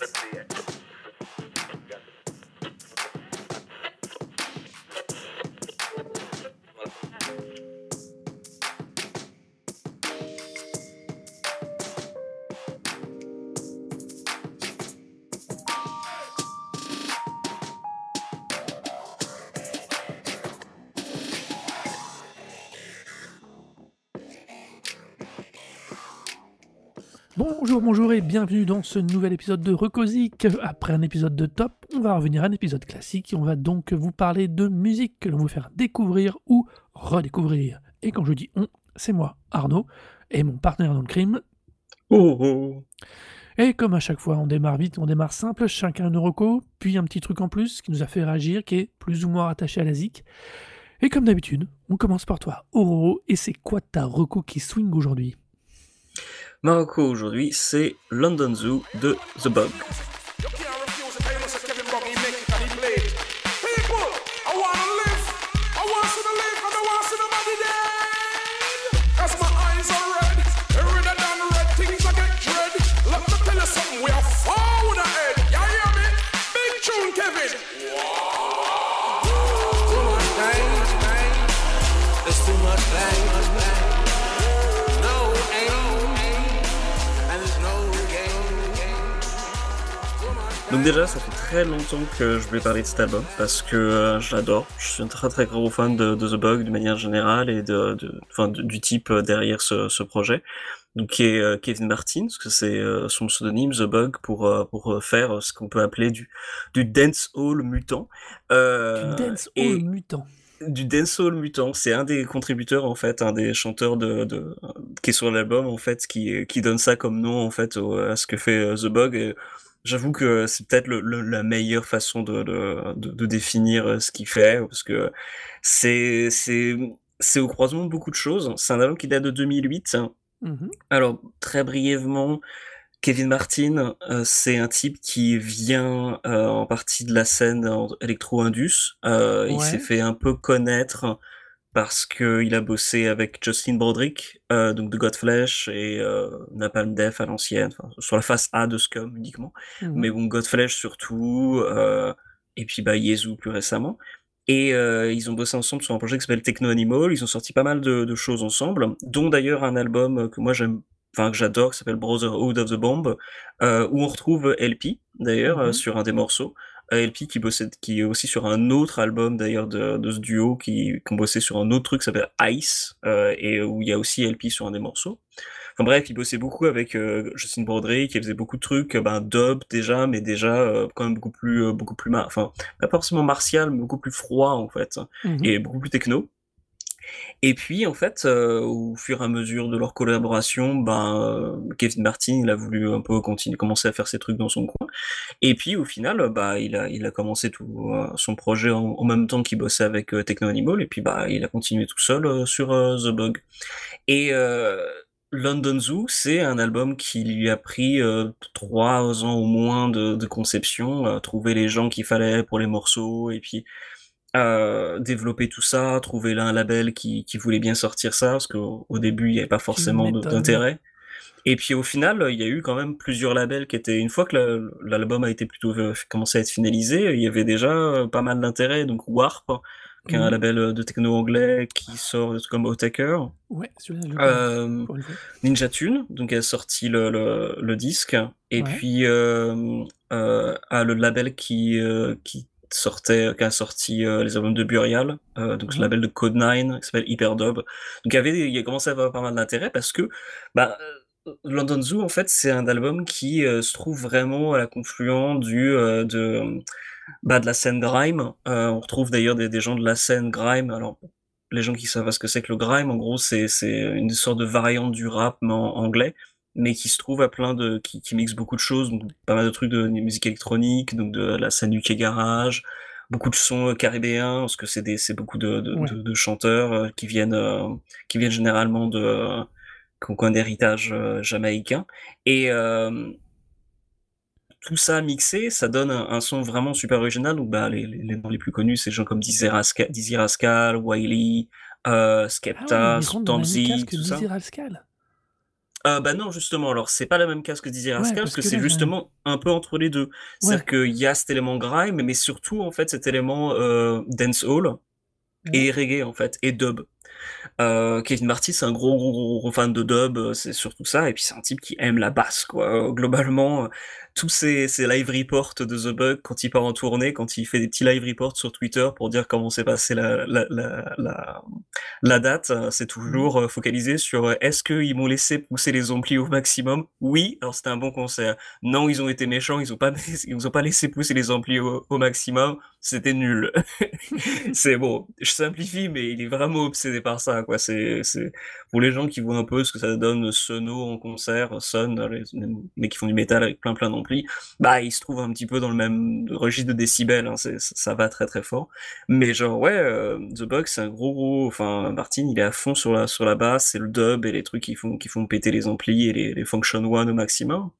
Let's see it. Bonjour, bonjour et bienvenue dans ce nouvel épisode de Recosic. Après un épisode de top, on va revenir à un épisode classique et on va donc vous parler de musique que l'on vous faire découvrir ou redécouvrir. Et quand je dis on, c'est moi, Arnaud, et mon partenaire dans le crime. Oh, oh. Et comme à chaque fois, on démarre vite, on démarre simple, chacun une reco, puis un petit truc en plus qui nous a fait réagir, qui est plus ou moins attaché à la zik. Et comme d'habitude, on commence par toi, Auroro, et c'est quoi ta reco qui swing aujourd'hui? Marocco aujourd'hui, c'est London Zoo de The Bug. Donc déjà, ça fait très longtemps que je voulais parler de cet album parce que euh, je l'adore. Je suis un très très gros fan de, The Bug de manière générale et de, enfin, du type euh, derrière ce, projet. Donc qui est euh, Kevin Martin, parce que c'est son pseudonyme The Bug pour pour faire ce qu'on peut appeler du du dance hall mutant. du dance hall mutant du dancehall mutant. C'est un des contributeurs en fait, un des chanteurs de, de qui est sur l'album en fait, qui qui donne ça comme nom en fait à ce que fait The Bug. J'avoue que c'est peut-être la meilleure façon de, de, définir euh, ce qu'il fait, parce que c'est, c'est, c'est au croisement de beaucoup de choses. C'est un album qui date de 2008. Mmh Alors, très brièvement, Kevin Martin, euh, c'est un type qui vient euh, en partie de la scène électro-indus. Il s'est fait un peu connaître parce qu'il a bossé avec Justin Broderick, euh, donc de Godflesh et euh, Napalm Death à l'ancienne, sur la face A de Scum uniquement, mmh mais bon, Godflesh surtout, euh, et puis bah, Yezu plus récemment. Et euh, ils ont bossé ensemble sur un projet qui s'appelle Techno Animal, ils ont sorti pas mal de, de choses ensemble, dont d'ailleurs un album que moi j'aime enfin que j'adore, qui s'appelle Brotherhood of the Bomb, euh, où on retrouve LP d'ailleurs mmh sur un des morceaux. LP qui bossait, qui est aussi sur un autre album d'ailleurs de, de, ce duo qui, qui ont bossé sur un autre truc qui s'appelle Ice euh, et où il y a aussi LP sur un des morceaux. Enfin bref, il bossait beaucoup avec euh, Justin Broderick, il faisait beaucoup de trucs, euh, ben dub déjà, mais déjà euh, quand même beaucoup plus, beaucoup plus, enfin pas forcément martial, mais beaucoup plus froid en fait, mmh et beaucoup plus techno. Et puis, en fait, euh, au fur et à mesure de leur collaboration, ben, euh, Kevin Martin, il a voulu un peu continuer, commencer à faire ses trucs dans son coin. Et puis, au final, bah, il a, il a commencé tout euh, son projet en, même temps qu'il bossait avec Techno Animal, et puis, bah, il a continué tout seul sur The Bug. Et London Zoo, c'est un album qui lui a pris trois ans au moins de, de conception, trouver les gens qu'il fallait pour les morceaux, et puis euh, développer tout ça, trouver là un label qui, qui voulait bien sortir ça, parce qu'au au début, il n'y avait pas forcément d'intérêt. Et puis au final, il y a eu quand même plusieurs labels qui étaient, une fois que l'album a été plutôt euh, commencé à être finalisé, il y avait déjà euh, pas mal d'intérêt. Donc Warp, qui est un label de techno anglais qui sort des trucs comme Otaker. Ouais, euh, Ninja Tune, donc elle a sorti le, le, le disque. Et puis euh, euh, le label qui, qui sortait, qui a sorti euh, les albums de Burial, euh, donc ce label de Code 9 qui s'appelle Hyperdub. Donc il y avait, il a commencé à avoir pas mal d'intérêt parce que bah, euh, London Zoo en fait c'est un album qui se trouve vraiment à la confluence du de bah, de la scène grime. on retrouve d'ailleurs des, des, gens de la scène grime. Alors les gens qui savent ce que c'est que le grime, en gros c'est c'est une sorte de variante du rap mais en anglais mais qui se trouve à plein de qui, qui mixe beaucoup de choses, donc pas mal de trucs de, musique électronique, donc de la UK garage, beaucoup de sons euh, caribéens parce que c'est des c'est beaucoup de, de, de, chanteurs euh, qui viennent euh, qui viennent généralement de qui ont un héritage jamaïcain et tout ça mixé, ça donne un, son vraiment super original. Donc, bah, les, les, noms les plus connus, c'est des gens comme Dizzy Rascal, Dizzy Rascal Wiley, euh, Skepta, ah, tout ça. Heu, bah, non, justement, alors c'est pas la même case que Ouais, Rascal, parce parce que c'est justement un peu entre les 2. C'est-à-dire qu'il y a cet élément grime, mais surtout, en fait, cet élément, heu, dancehall et reggae, en fait, et dub. Heu, Kevin Marty, c'est un gros, gros, gros, fan de dub, heu, c'est surtout ça et puis c'est un type qui aime la basse, quoi. Globalement, tous ses ses live reports de The Bug quand il part en tournée, quand il fait des petits live reports sur Twitter pour dire comment s'est passée la la la la la date, heu, c'est toujours, heu, focalisé sur, heu: «Est-ce qu'ils m'ont laissé pousser les amplis au maximum? Oui, alors c'était un bon concert. Non, ils ont été méchants, ils ont pas ils nous ont pas laissé pousser les amplis au au maximum, c'était nul». C'est bon, je simplifie, mais il est vraiment obsédé par ça, quoi. C'est c'est pour les gens qui voient un peu ce que ça donne Sono en concert, Son, les mecs qui font du métal avec plein, plein bah, ils se trouvent un petit peu dans le même registre de décibels, hein, c'est ça va très, très fort. Mais genre, ouais, heu, The Bug, c'est un gros, gros enfin, Martin, il est à fond sur la sur la basse et le dub et les trucs qui font qui font péter les amplis et les les function one au maximum.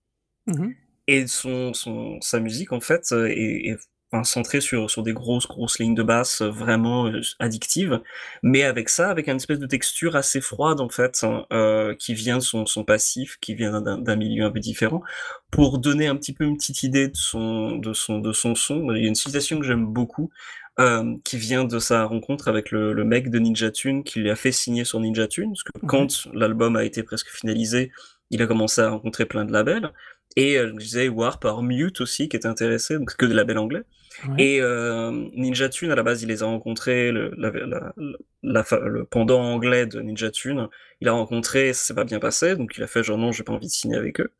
Mmh Et son son sa musique en fait, est est enfin centrée sur sur des grosses, grosses lignes de basse, heu, vraiment, heu, addictives. Mais avec ça, avec une espèce de texture assez froide en fait, hein, heu, qui vient de son son passif, qui vient d'un d'un milieu un peu différent. Pour donner un petit peu une petite idée de son de son de son son, il y a une citation que j'aime beaucoup, hem, qui vient de sa rencontre avec le le mec de Ninja Tune qui lui a fait signer sur Ninja Tune. Parce que Ouais. quand l'album a été presque finalisé, il a commencé à rencontrer plein de labels et heu, je disais Warp, alors Mute aussi qui était intéressé, donc que des labels anglais Ouais. et hem, Ninja Tune à la base, il les a rencontrés, le la la la fa le pendant anglais de Ninja Tune, il a rencontré, ça s'est pas bien passé, donc il a fait genre: «Non, j'ai pas envie de signer avec eux»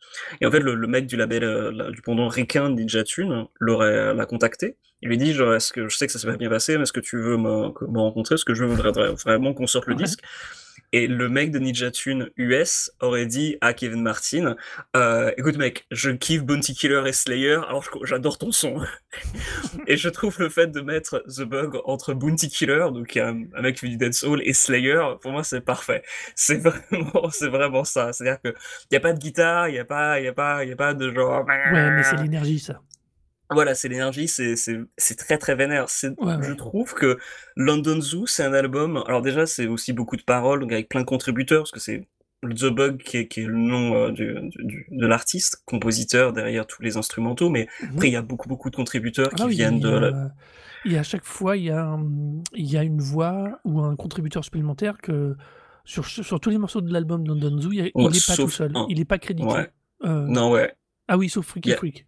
et en fait, le le mec du label, la du pendant ricain de Ninja Tune l'aurait l'a contacté. Il lui dit genre: «Est-ce que je sais que ça s'est pas bien passé, mais est-ce que tu veux me rencontrer? Parce que je voudrais vraiment qu'on sorte le Ouais. disque» Et le mec de Ninja Tune US aurait dit à Kevin Martin, heu: «Écoute mec, je kiffe Bounty Killer et Slayer, alors j'adore ton son». Et je trouve le fait de mettre The Bug entre Bounty Killer, donc un mec qui fait du dancehall et Slayer, pour moi c'est parfait. C'est vraiment ça. C'est-à-dire qu'il y a pas de guitare, il y a a a pas de genre Ouais, mais c'est l'énergie ça. Voilà, c'est l'énergie, c'est c'est c'est très, très vénère. Ouais, je trouve que London Zoo, c'est un album alors déjà, c'est aussi beaucoup de paroles, avec plein de contributeurs, parce que c'est The Bug qui est qui est le nom, heu, du du du de l'artiste, compositeur derrière tous les instrumentaux, mais Mmh après il y a beaucoup, beaucoup de contributeurs Ah qui oui, viennent de la a à chaque fois, il y a un, il y a une voix ou un contributeur supplémentaire que sur sur tous les morceaux de l'album London Zoo, il y a ouais, il est pas tout seul, un. il est pas Ouais. crédité. Heu, Non, ouais. ah oui, sauf Freaky y a Freak.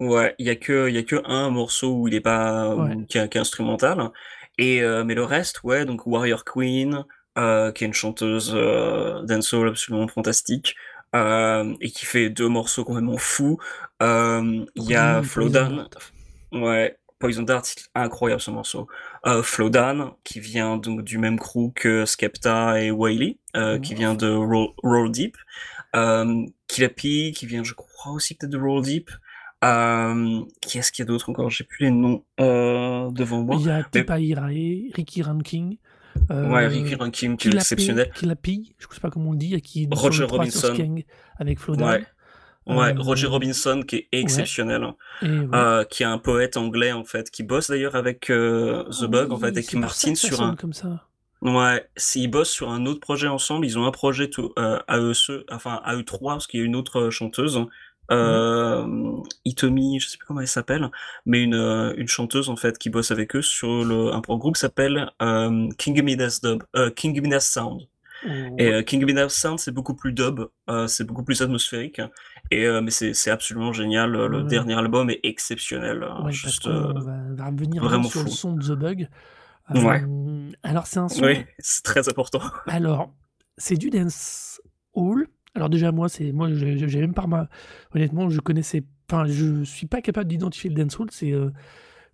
Ouais, il y a que il y a que un morceau où il est pas Ouais. qui est qui est instrumental et heu, mais le reste, ouais, donc Warrior Queen, heu, qui est une chanteuse, heu, dancehall absolument fantastique, hem et qui fait 2 morceaux complètement fous. Il y a Flowdown, Dart. ouais, Poison Dart, incroyable ce morceau. Flowdown, qui vient donc du même crew que Skepta et Wiley, qui Mmh, vient de Roll Roll Deep. P, qui vient, je crois aussi peut-être de Roll Deep. Hem, qui est-ce qu'il y a d'autre encore? J'ai plus les noms, heu, devant il moi, y a Tipa Irae, Ricky Ranking, ouais, Ricky heu, Rankin qui est exceptionnel. Killa P, je sais pas comment on le dit, et qui Roger 3 sur Robinson, avec ouais, Flowdown. ouais, Roger Heu, Robinson qui est ouais exceptionnel, hein. et ouais. Heu, qui est un poète anglais, en fait, qui bosse d'ailleurs avec, heu, Ah The Bug, en fait, oui, avec Martin sur un comme ça. ouais, ils bossent sur un autre projet ensemble. Ils ont un projet tout heu, à eux enfin à eux 3 parce qu'il y a une autre, heu, chanteuse, Ouais. Hem, Hitomi, je sais plus comment elle s'appelle, mais une, heu, une chanteuse, en fait, qui bosse avec eux sur le un groupe qui s'appelle, hem, King Midas Dub, King Midas Sound. Et Ouais, heu, King Midas Sound, c'est beaucoup plus dub, c'est beaucoup plus atmosphérique et mais c'est absolument génial, le ouais, dernier album est exceptionnel, heu, ouais, juste, heu, qu'on va va revenir vraiment sur le fou. son de The Bug. Ouais, alors c'est un oui, son c'est très important. alors, c'est du dancehall. Alors déjà moi, c'est moi j'ai même pas honnêtement, je connaissais enfin, je suis pas capable d'identifier le dancehall. C'est, heu,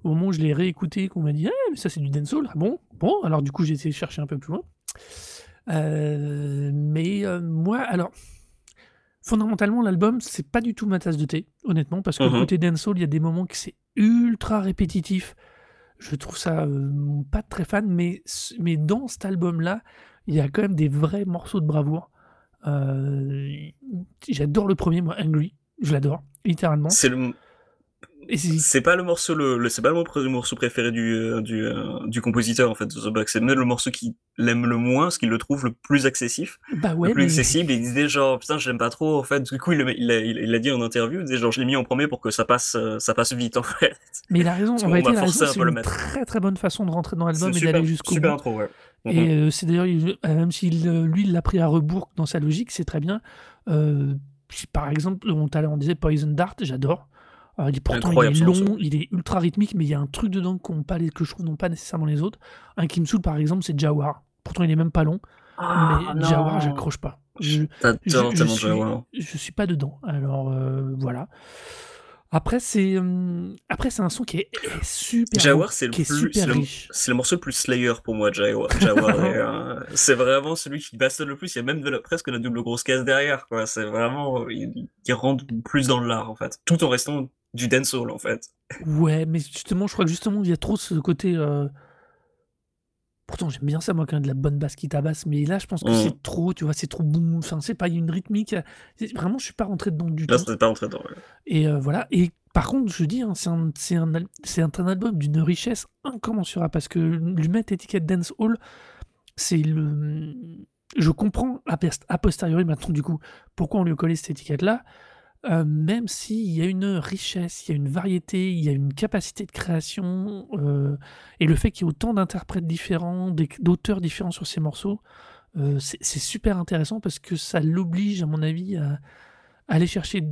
au moment où je l'ai réécouté qu'on m'a dit: «Ah mais ça c'est du dancehall». «Ah bon? Bon». Alors du coup, j'ai essayé de chercher un peu plus loin. Heu, mais, heu, moi alors Fondamentalement, l'album, c'est pas du tout ma tasse de thé, honnêtement, parce que le mh. côté dancehall, il y a des moments que c'est ultra répétitif. Je trouve ça, pas très fan, mais mais dans cet album-là, il y a quand même des vrais morceaux de bravoure. Heu, i j'adore le premier, moi, Angry, je l'adore, littéralement. C'est le m c'est pas le morceau le, c'est pas le morceau préféré du euh, du, euh, du compositeur en fait The c'est même le morceau qu'il aime le moins ce qu'il le trouve le plus accessif bah ouais, le plus mais... accessible. Il disait genre putain j'aime pas trop en fait. Du coup il il a, il a dit en interview. Il disait genre je l'ai mis en premier pour que ça passe euh, ça passe vite en fait. Mais il a raison en réalité c'est une très très bonne façon de rentrer dans l'album et d'aller jusqu'au bout. intro, ouais. Et Mhm. euh, c'est d'ailleurs même si lui il l'a pris à rebours dans sa logique c'est très bien euh, par exemple on, on disait Poison Dart j'adore euh, pourtant, il est long, il est ultra rythmique, mais il y a un truc dedans pas les, que je trouve n'ont pas nécessairement les autres. Un qui me saoule, par exemple, c'est Jawar. Pourtant, il est même pas long. Ah, mais Jawar, j'accroche pas. Je, je, je, suis, je suis pas dedans. Alors, euh, voilà. Après, c'est euh, après c'est un son qui est, est super Jawar, c'est le morceau le plus Slayer pour moi. Jawar, Jawar euh, c'est vraiment celui qui bastonne le plus. Il y a même de la, presque la double grosse caisse derrière. C'est vraiment, il, il rentre plus dans l'art en fait, tout en restant du dancehall en fait. Ouais, mais justement, je crois que justement il y a trop ce côté. Euh... Pourtant, j'aime bien ça, moi, quand il y a de la bonne basse qui tabasse, mais là, je pense que Mm. c'est trop, tu vois, c'est trop boum. Enfin, c'est pas il y a une rythmique. Vraiment, je suis pas rentré dedans du Là, tout. c'était pas rentré dedans. ouais. Et euh, voilà. Et par contre, je dis, hein, c'est un, c'est un, c'est un, un album d'une richesse incommensurable parce que lui mettre étiquette dance hall, c'est le. Je comprends a posteriori maintenant du coup pourquoi on lui a collé cette étiquette-là. Euh, même s'il y a une richesse, il y a une variété, il y a une capacité de création, euh, et le fait qu'il y ait autant d'interprètes différents, d'éc- d'auteurs différents sur ces morceaux, euh, c'est c'est super intéressant parce que ça l'oblige, à mon avis, à, à aller chercher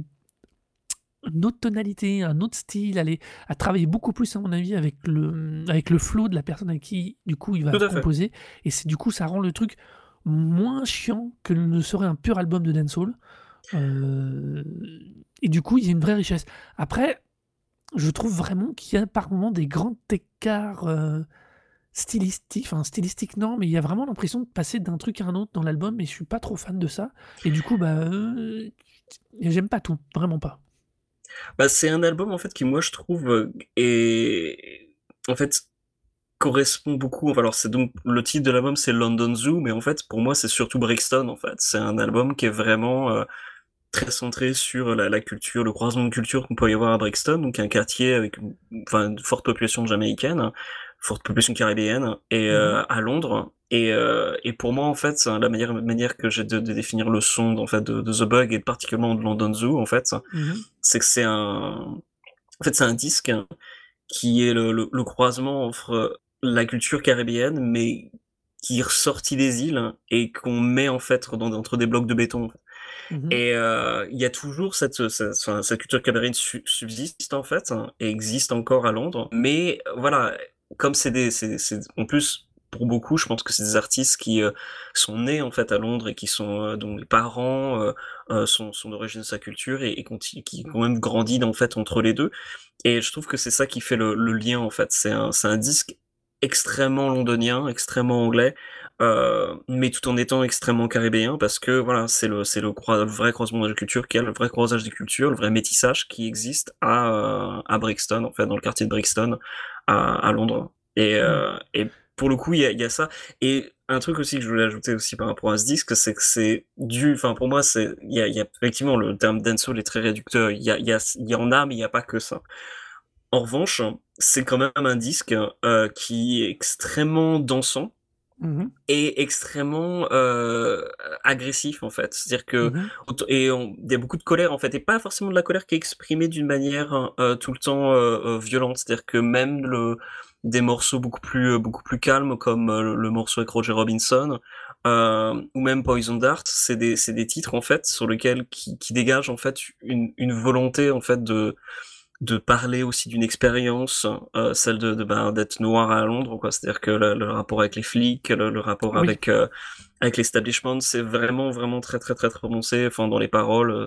une autre tonalité, un autre style, aller, à travailler beaucoup plus, à mon avis, avec le, avec le flow de la personne avec qui, du coup, il va Tout à fait. composer. Et c'est du coup, ça rend le truc moins chiant que ne serait un pur album de dancehall. Euh, et du coup, il y a une vraie richesse. Après, je trouve vraiment qu'il y a par moments des grands écarts euh, stylistiques, enfin stylistiques non, mais il y a vraiment l'impression de passer d'un truc à un autre dans l'album, et je suis pas trop fan de ça. Et du coup, bah, euh, j'aime pas tout, vraiment pas. Bah, c'est un album en fait qui moi je trouve est en fait correspond beaucoup. Alors c'est donc le titre de l'album c'est London Zoo, mais en fait pour moi c'est surtout Brixton en fait. C'est un album qui est vraiment très centré sur la, la culture, le croisement de culture qu'on peut y avoir à Brixton, donc un quartier avec une, enfin, une forte population jamaïcaine, forte population caribéenne, et euh, à Londres. Et, euh, et pour moi en fait la meilleure manière que j'ai de, de définir le son en fait de, de The Bug et particulièrement de London Zoo en fait, Mhm. c'est que c'est un en fait c'est un disque qui est le, le, le croisement entre la culture caribéenne mais qui est ressorti des îles et qu'on met en fait dans, entre des blocs de béton Mhm. et euh, il y a toujours cette, cette, cette culture su- subsiste en fait hein, et existe encore à Londres. Mais voilà comme c'est des c'est c'est- en plus pour beaucoup je pense que c'est des artistes qui euh, sont nés en fait à Londres et qui sont euh, dont les parents euh, euh, sont, d'origine de sa culture et, qui ont même grandi en fait entre les deux. Et je trouve que c'est ça qui fait le, le lien en fait. C'est un c'est un disque extrêmement londonien extrêmement anglais euh, mais tout en étant extrêmement caribéen parce que voilà c'est le c'est le, croi- le vrai croisement des cultures qui est le vrai croisage des cultures le vrai métissage qui existe à euh, à Brixton en fait dans le quartier de Brixton à, à Londres. Et euh, et pour le coup il y a, y a ça. Et un truc aussi que je voulais ajouter aussi par rapport à ce disque c'est que c'est du enfin pour moi c'est il y a, y a effectivement le terme dancehall est très réducteur. Il y a y a y en a mais il y a pas que ça. En revanche c'est quand même un disque euh, qui est extrêmement dansant Mhm. et extrêmement euh, agressif en fait. C'est-à-dire que auto- et il y a beaucoup de colère en fait, et pas forcément de la colère qui est exprimée d'une manière euh, tout le temps euh, violente. C'est-à-dire que même le des morceaux beaucoup plus beaucoup plus calmes comme le morceau avec Roger Robinson ou même Poison Dart, c'est des c'est des titres en fait sur lesquels qui qui dégagent en fait une une volonté en fait de de parler aussi d'une expérience, euh, celle de, de ben, d'être noir à Londres, quoi. C'est-à-dire que le, le rapport avec les flics, le, le rapport Oui. avec euh, avec l'establishment, c'est vraiment vraiment très très très très prononcé, enfin dans les paroles. euh,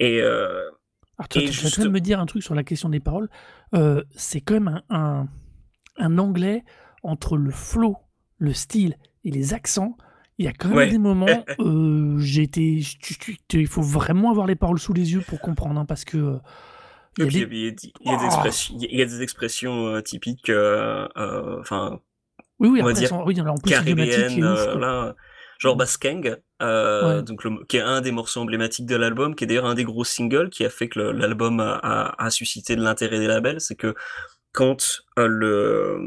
et euh, Alors, tu Et juste- me dire un truc sur la question des paroles. C'est quand même un, un, un anglais entre le flow, le style et les accents. Il y a quand même Ouais. des moments, euh, j'ai été, il faut vraiment avoir les paroles sous les yeux pour comprendre, hein, parce que il y a des- y a, expressions, il y a des expressions euh, typiques, euh, euh, enfin oui, oui, on va dire oui, en plus, caribéennes, ouf, là. Genre bah, Skeng, euh, donc qui est un des morceaux emblématiques de l'album, qui est d'ailleurs un des gros singles qui a fait que l'album a, a, suscité de l'intérêt des labels, c'est que quand euh, le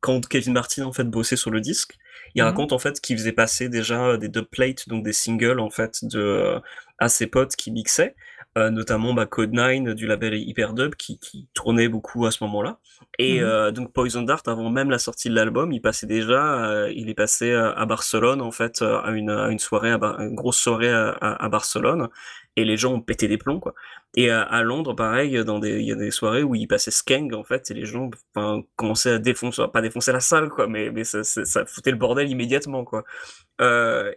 quand Kevin Martin en fait bossait sur le disque, il mhm. raconte en fait qu'il faisait passer déjà des dubplates, donc des singles en fait de à ses potes qui mixaient euh, notamment bah, Code 9 du label Hyperdub qui, qui tournait beaucoup à ce moment-là. Et mhm. euh, donc Poison Dart, avant même la sortie de l'album, il passait déjà, euh, il est passé à Barcelone en fait à une, à une soirée, à une grosse soirée à, à, Barcelone, et les gens ont pété des plombs quoi. Et à, Londres, pareil, dans des, il y a des soirées où il passait Skeng en fait, et les gens, commençaient à défoncer, pas défoncer la salle quoi, mais mais ça, ça, foutait le bordel immédiatement quoi.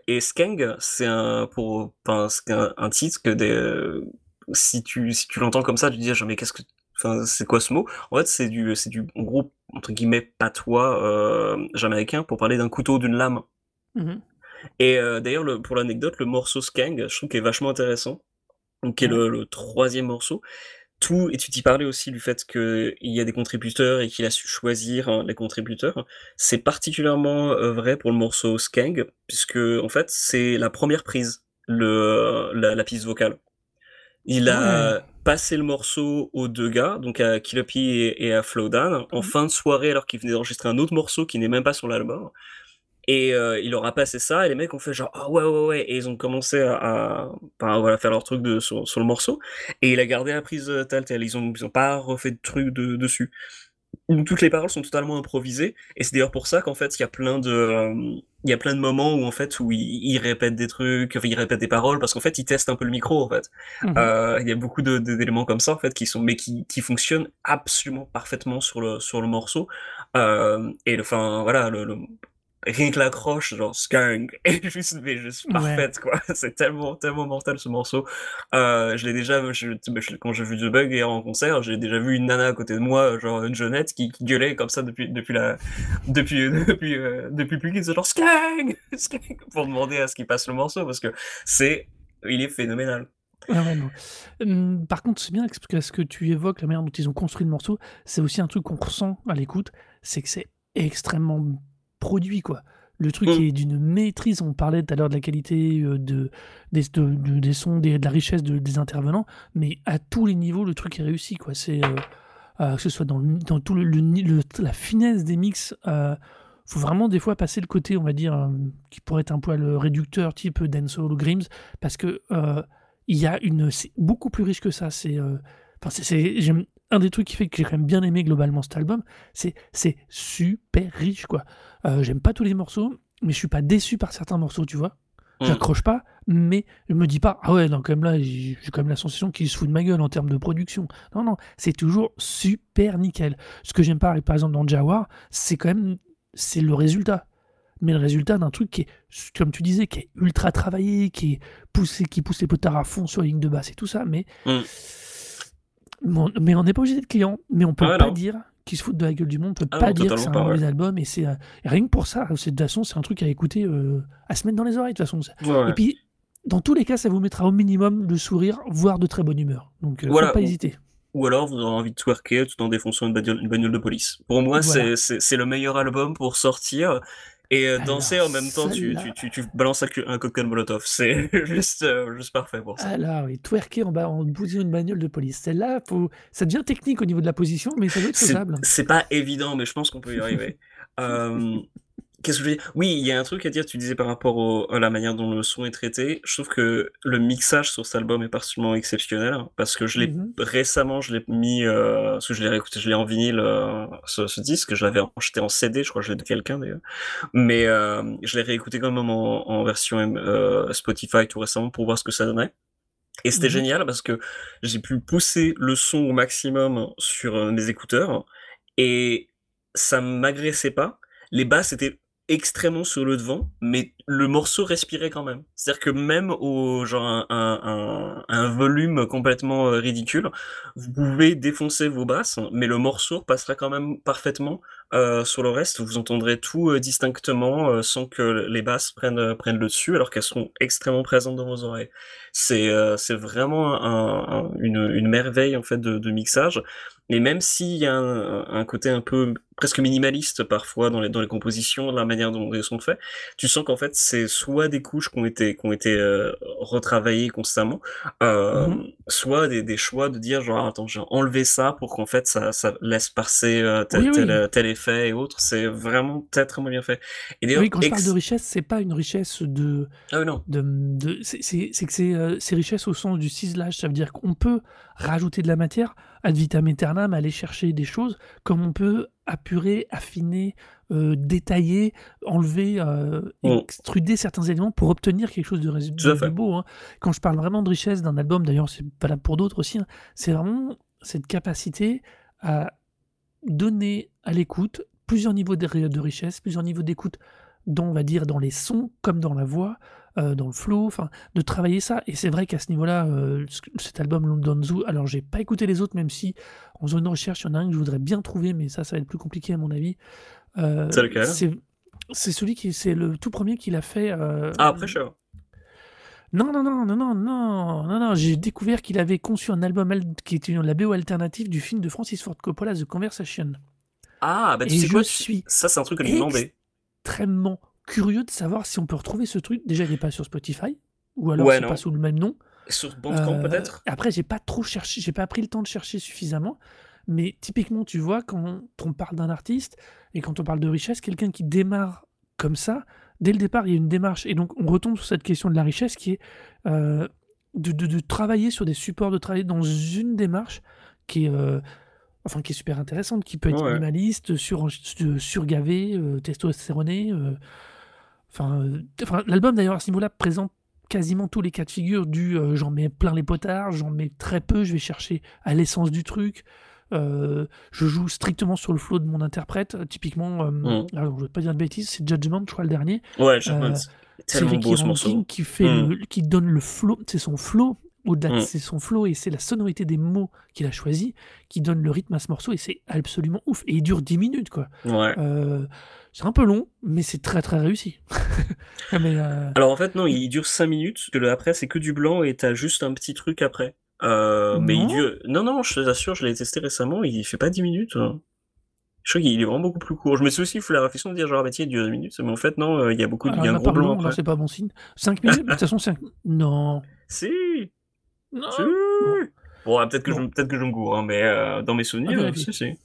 Et Skeng, c'est un pour, un, un titre que des si tu, si tu l'entends comme ça, tu te dis, ah, mais qu'est-ce que, enfin, c'est quoi ce mot? En fait, c'est du, c'est du, en gros, entre guillemets, patois, euh, jamaïcain pour parler d'un couteau, d'une lame. Mmh et euh, d'ailleurs, le, pour l'anecdote, le morceau Skang, je trouve qu'il est vachement intéressant. Qui est le, troisième morceau. Tout, et tu t'y parlais aussi du fait qu'il y a des contributeurs et qu'il a su choisir hein, les contributeurs. C'est particulièrement euh, vrai pour le morceau Skang, puisque, en fait, c'est la première prise, le, la, la piste vocale. Il a passé le morceau aux deux gars, donc à Kilopi et, à Flowdown, en mmh. fin de soirée alors qu'il venait d'enregistrer un autre morceau qui n'est même pas sur l'album. Et euh, il leur a passé ça, et les mecs ont fait genre ah ouais ouais ouais, et ils ont commencé à, à voilà, faire leur truc de, sur, sur, le morceau. Et il a gardé la prise euh, telle telle, ils ont, ils ont pas refait de truc de, dessus où toutes les paroles sont totalement improvisées. Et c'est d'ailleurs pour ça qu'en fait il y a plein de euh, il y a plein de moments où en fait où il, répète des trucs enfin il répète des paroles parce qu'en fait il teste un peu le micro en fait. Mmh. Euh, il y a beaucoup d'éléments comme ça en fait qui sont mais qui, qui fonctionnent absolument parfaitement sur le sur le morceau. Euh, et enfin voilà le, rien que l'accroche, genre skunk, est juste, mais juste parfaite, quoi. C'est tellement, tellement mortel ce morceau. Euh, je l'ai déjà, je, quand j'ai vu The Bug hier en concert, j'ai déjà vu une nana à côté de moi, genre une jeunette, qui, qui gueulait comme ça depuis, depuis la, depuis, depuis, euh, depuis plus vite, genre skunk, skunk, pour demander à ce qu'il passe le morceau, parce que c'est, il est phénoménal. Ah ouais, non. Hum, par contre, c'est bien parce que ce que tu évoques, la manière dont ils ont construit le morceau, c'est aussi un truc qu'on ressent à l'écoute, c'est que c'est extrêmement produit, quoi. Le truc mm. est d'une maîtrise. On parlait tout à l'heure de la qualité euh, de, des, des sons, de la richesse des intervenants, mais à tous les niveaux, le truc est réussi. Quoi. C'est, euh, euh, que ce soit dans, dans tout le, la finesse des mix. Faut vraiment des fois passer le côté, on va dire, qui pourrait être un poil réducteur, type Dancehall ou Grims, parce que il y a une, c'est beaucoup plus riche que ça. C'est, enfin, c'est, un des trucs qui fait que j'ai quand même bien aimé globalement cet album, c'est c'est super riche quoi. Euh, j'aime pas tous les morceaux, mais je suis pas déçu par certains morceaux, tu vois. Mm. J'accroche pas, mais je me dis pas ah ouais non quand même là j'ai quand même la sensation qu'il se fout de ma gueule en termes de production. Non non, c'est toujours super nickel. Ce que j'aime pas par exemple dans Jawar, c'est quand même c'est le résultat. Mais le résultat d'un truc qui est, comme tu disais, qui est ultra travaillé, qui est poussé, qui pousse les potards à fond sur la ligne de basse et tout ça, mais mm mais on n'est pas obligé d'être client. Mais on peut ah pas dire qu'ils se foutent de la gueule du monde. On peut ah pas dire que c'est un mauvais album. Et c'est euh, rien que pour ça. De toute façon, c'est un truc à écouter, euh, à se mettre dans les oreilles. De toute façon. et puis, dans tous les cas, ça vous mettra au minimum le sourire, voire de très bonne humeur. Donc, euh, voilà. faut pas hésiter. Ou alors, vous aurez envie de twerker tout en défonçant une bagnole, une bagnole de police. Pour moi, c'est le meilleur album pour sortir et euh, danser en même temps, tu, tu, tu, balances un, cocktail molotov. C'est juste, euh, juste parfait pour ça. Alors, oui, twerker en, bas, en bousant une bagnole de police. Celle-là, faut... ça devient technique au niveau de la position, mais ça doit être faisable. C'est pas évident, mais je pense qu'on peut y arriver. euh, Qu'est-ce que je veux dire? Oui, il y a un truc à dire, tu disais par rapport à la manière dont le son est traité. Je trouve que le mixage sur cet album est particulièrement exceptionnel, hein, parce que je l'ai mmh récemment, je l'ai mis, euh, parce que je l'ai réécouté, je l'ai en vinyle, euh, ce, disque, je l'avais acheté en CD, je crois que je l'ai de quelqu'un d'ailleurs, mais euh, je l'ai réécouté quand même en, version euh, Spotify tout récemment pour voir ce que ça donnait. Et c'était mmh génial parce que j'ai pu pousser le son au maximum sur euh, mes écouteurs et ça m'agressait pas. Les basses étaient extrêmement sur le devant, mais le morceau respirait quand même. C'est-à-dire que même au genre un, volume complètement euh, ridicule, vous pouvez défoncer vos basses, mais le morceau passera quand même parfaitement Euh, sur le reste, vous entendrez tout euh, distinctement sans que les basses prennent, prennent le dessus, alors qu'elles seront extrêmement présentes dans vos oreilles. C'est vraiment un, une, une, merveille en fait de, de mixage. Et même s'il y a un, un, côté un peu presque minimaliste parfois dans les, dans les compositions, la manière dont les sont faits, tu sens qu'en fait c'est soit des couches qui ont été, qui ont été euh, retravaillées constamment, euh, mmh soit des, des, choix de dire genre attends j'ai enlevé ça pour qu'en fait ça, ça laisse passer euh, tel, tel, tel, effet et autres, c'est vraiment très très bien fait. Et oui, quand je parle de richesse, c'est pas une richesse de... Ah non. De, de c'est que c'est richesse au sens du ciselage, ça veut dire qu'on peut rajouter de la matière ad vitam aeternam, aller chercher des choses, comme on peut apurer, affiner, euh, détailler, enlever, euh, mm. extruder certains éléments pour obtenir quelque chose de, de beau. Hein. Quand je parle vraiment de richesse d'un album, d'ailleurs c'est valable pour d'autres aussi, hein, c'est vraiment cette capacité à donner à l'écoute plusieurs niveaux de, de richesse, plusieurs niveaux d'écoute, on va dire dans les sons comme dans la voix, euh, dans le flow, enfin, de travailler ça. Et c'est vrai qu'à ce niveau-là, euh, cet album London Zoo, alors j'ai pas écouté les autres, même si en zone de recherche, il y en a un que je voudrais bien trouver, mais ça, ça va être plus compliqué à mon avis. Euh, c'est lequel? C'est celui qui, c'est le tout premier qu'il a fait. ah, après Show. Non, non, non, non, non, non, non, non. J'ai découvert qu'il avait conçu un album qui était la BO alternative du film de Francis Ford Coppola, The Conversation. Ah, bah tu sais quoi, suis ça c'est un truc que je demandais. Extrêmement curieux de savoir si on peut retrouver ce truc. Déjà, il n'est pas sur Spotify, ou alors c'est pas sous le même nom. Sur Bandcamp euh, peut-être? Après, j'ai pas trop cherché, j'ai pas pris le temps de chercher suffisamment. Mais typiquement, tu vois, quand on parle d'un artiste et quand on parle de richesse, quelqu'un qui démarre comme ça, dès le départ, il y a une démarche. Et donc, on retombe sur cette question de la richesse qui est euh, de, de, travailler sur des supports, de travailler dans une démarche qui est, euh, enfin, qui est super intéressante, qui peut être minimaliste, sur, surgavé, testostéroné. Euh, enfin, l'album d'ailleurs à ce niveau-là présente quasiment tous les cas de figure du euh, j'en mets plein les potards, j'en mets très peu, je vais chercher à l'essence du truc. Euh, je joue strictement sur le flow de mon interprète. Typiquement, mm. alors je vais pas dire de bêtises, c'est Judgment, je crois le dernier. Ouais, Judgment. c'est Ricky Rankin qui fait mm. qui donne le flow, c'est son flow au-delà, mm. c'est son flow et c'est la sonorité des mots qu'il a choisi qui donne le rythme à ce morceau et c'est absolument ouf. Et il dure 10 minutes, quoi. Ouais. C'est un peu long, mais c'est très très réussi. Euh, Alors en fait, non, il dure 5 minutes, que le après c'est que du blanc et t'as juste un petit truc après. Euh, mais il dure. Non, non, je t'assure, je l'ai testé récemment, il fait pas 10 minutes. Hein. Je crois qu'il est vraiment beaucoup plus court. Je me suis aussi fait la réflexion de dire genre, bah tiens, il dure 10 minutes, mais en fait, non, euh, il y a beaucoup de. Il y a un gros blanc. c'est pas bon signe. 5 minutes, de toute façon, 5. Non. Si Non Bon, peut-être que, je, peut que je me gourre, hein, mais dans mes souvenirs, ah, si, si.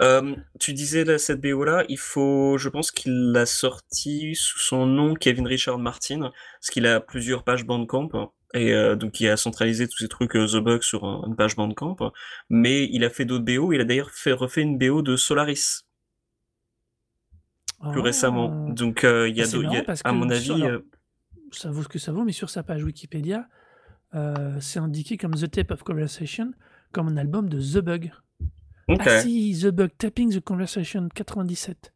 Euh, tu disais cette BO là, il faut, je pense qu'il l'a sorti sous son nom Kevin Richard Martin, parce qu'il a plusieurs pages Bandcamp et euh, donc il a centralisé tous ces trucs euh, The Bug sur une page Bandcamp, mais il a fait d'autres BO. Il a d'ailleurs fait refait une BO de Solaris plus récemment. Ah. Donc il y a, à mon avis, ça vaut ce que ça vaut, mais sur sa page Wikipédia, c'est indiqué comme The Tape of Conversation comme un album de The Bug. Ah si, The Bug, Tapping the Conversation 97.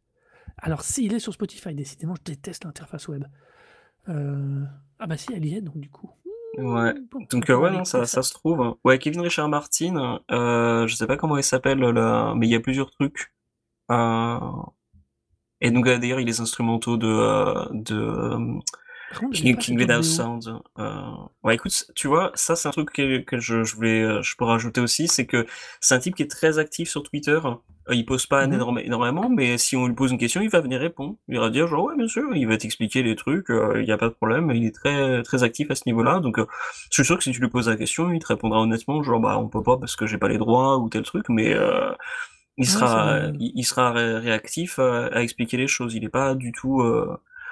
Alors si, il est sur Spotify, décidément, je déteste l'interface web. Euh, ah bah si, elle y est, donc du coup. Ouais, donc euh, ouais, non, ça, ça, se trouve. Ouais, Kevin Richard Martin, euh, je sais pas comment il s'appelle, mais il y a plusieurs trucs. Euh, et donc d'ailleurs, il est instrumentaux de... de King, King Sound. Euh... Ouais, écoute, tu vois, ça c'est un truc que, que je, je, voulais, euh, je pourrais rajouter aussi, c'est que c'est un type qui est très actif sur Twitter. Euh, il pose pas mmh énormément, mais si on lui pose une question, il va venir répondre. Il va dire genre ouais bien sûr, il va t'expliquer les trucs, euh, il n'y a pas de problème. Il est très très actif à ce niveau-là, donc je suis sûr que si tu lui poses la question, il te répondra honnêtement, genre bah on peut pas parce que j'ai pas les droits ou tel truc, mais il sera il, sera réactif à, à, expliquer les choses. Il est pas du tout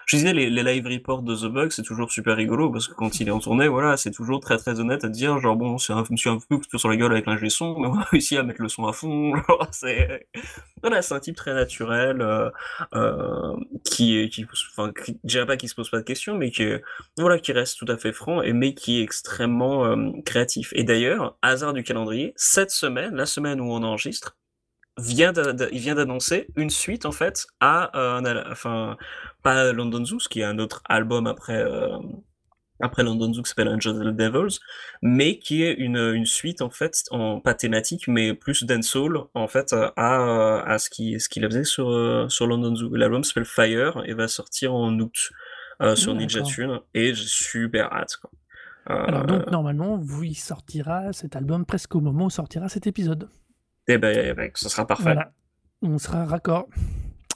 je disais, les, les live reports de The Bug, c'est toujours super rigolo, parce que quand il est en tournée, voilà, c'est toujours très très honnête à dire, genre, bon, c'est un, je me suis un peu sur la gueule avec l'ingé son, mais on a réussi à mettre le son à fond, c'est, voilà, c'est un type très naturel, euh, euh, qui, qui, enfin, je dirais pas qu'il se pose pas de questions, mais qui, voilà, qui reste tout à fait franc, et mais qui est extrêmement euh, créatif. Et d'ailleurs, hasard du calendrier, cette semaine, la semaine où on enregistre, vient il vient d'annoncer une suite en fait à euh, enfin pas London Zoo, qui est un autre album après euh, après London Zoo qui s'appelle Angel Devils, mais qui est une, une suite en fait, en, pas thématique, mais plus dancehall en fait à, à ce qu'il ce qu'il faisait sur, euh, sur London Zoo. L'album s'appelle Fire et va sortir en août euh, sur Ninja Tune et j'ai super hâte. Quoi. Alors donc euh, normalement, vous il sortira cet album presque au moment où sortira cet épisode. Eh ben, eh ben ce sera parfait. Voilà, on sera raccord.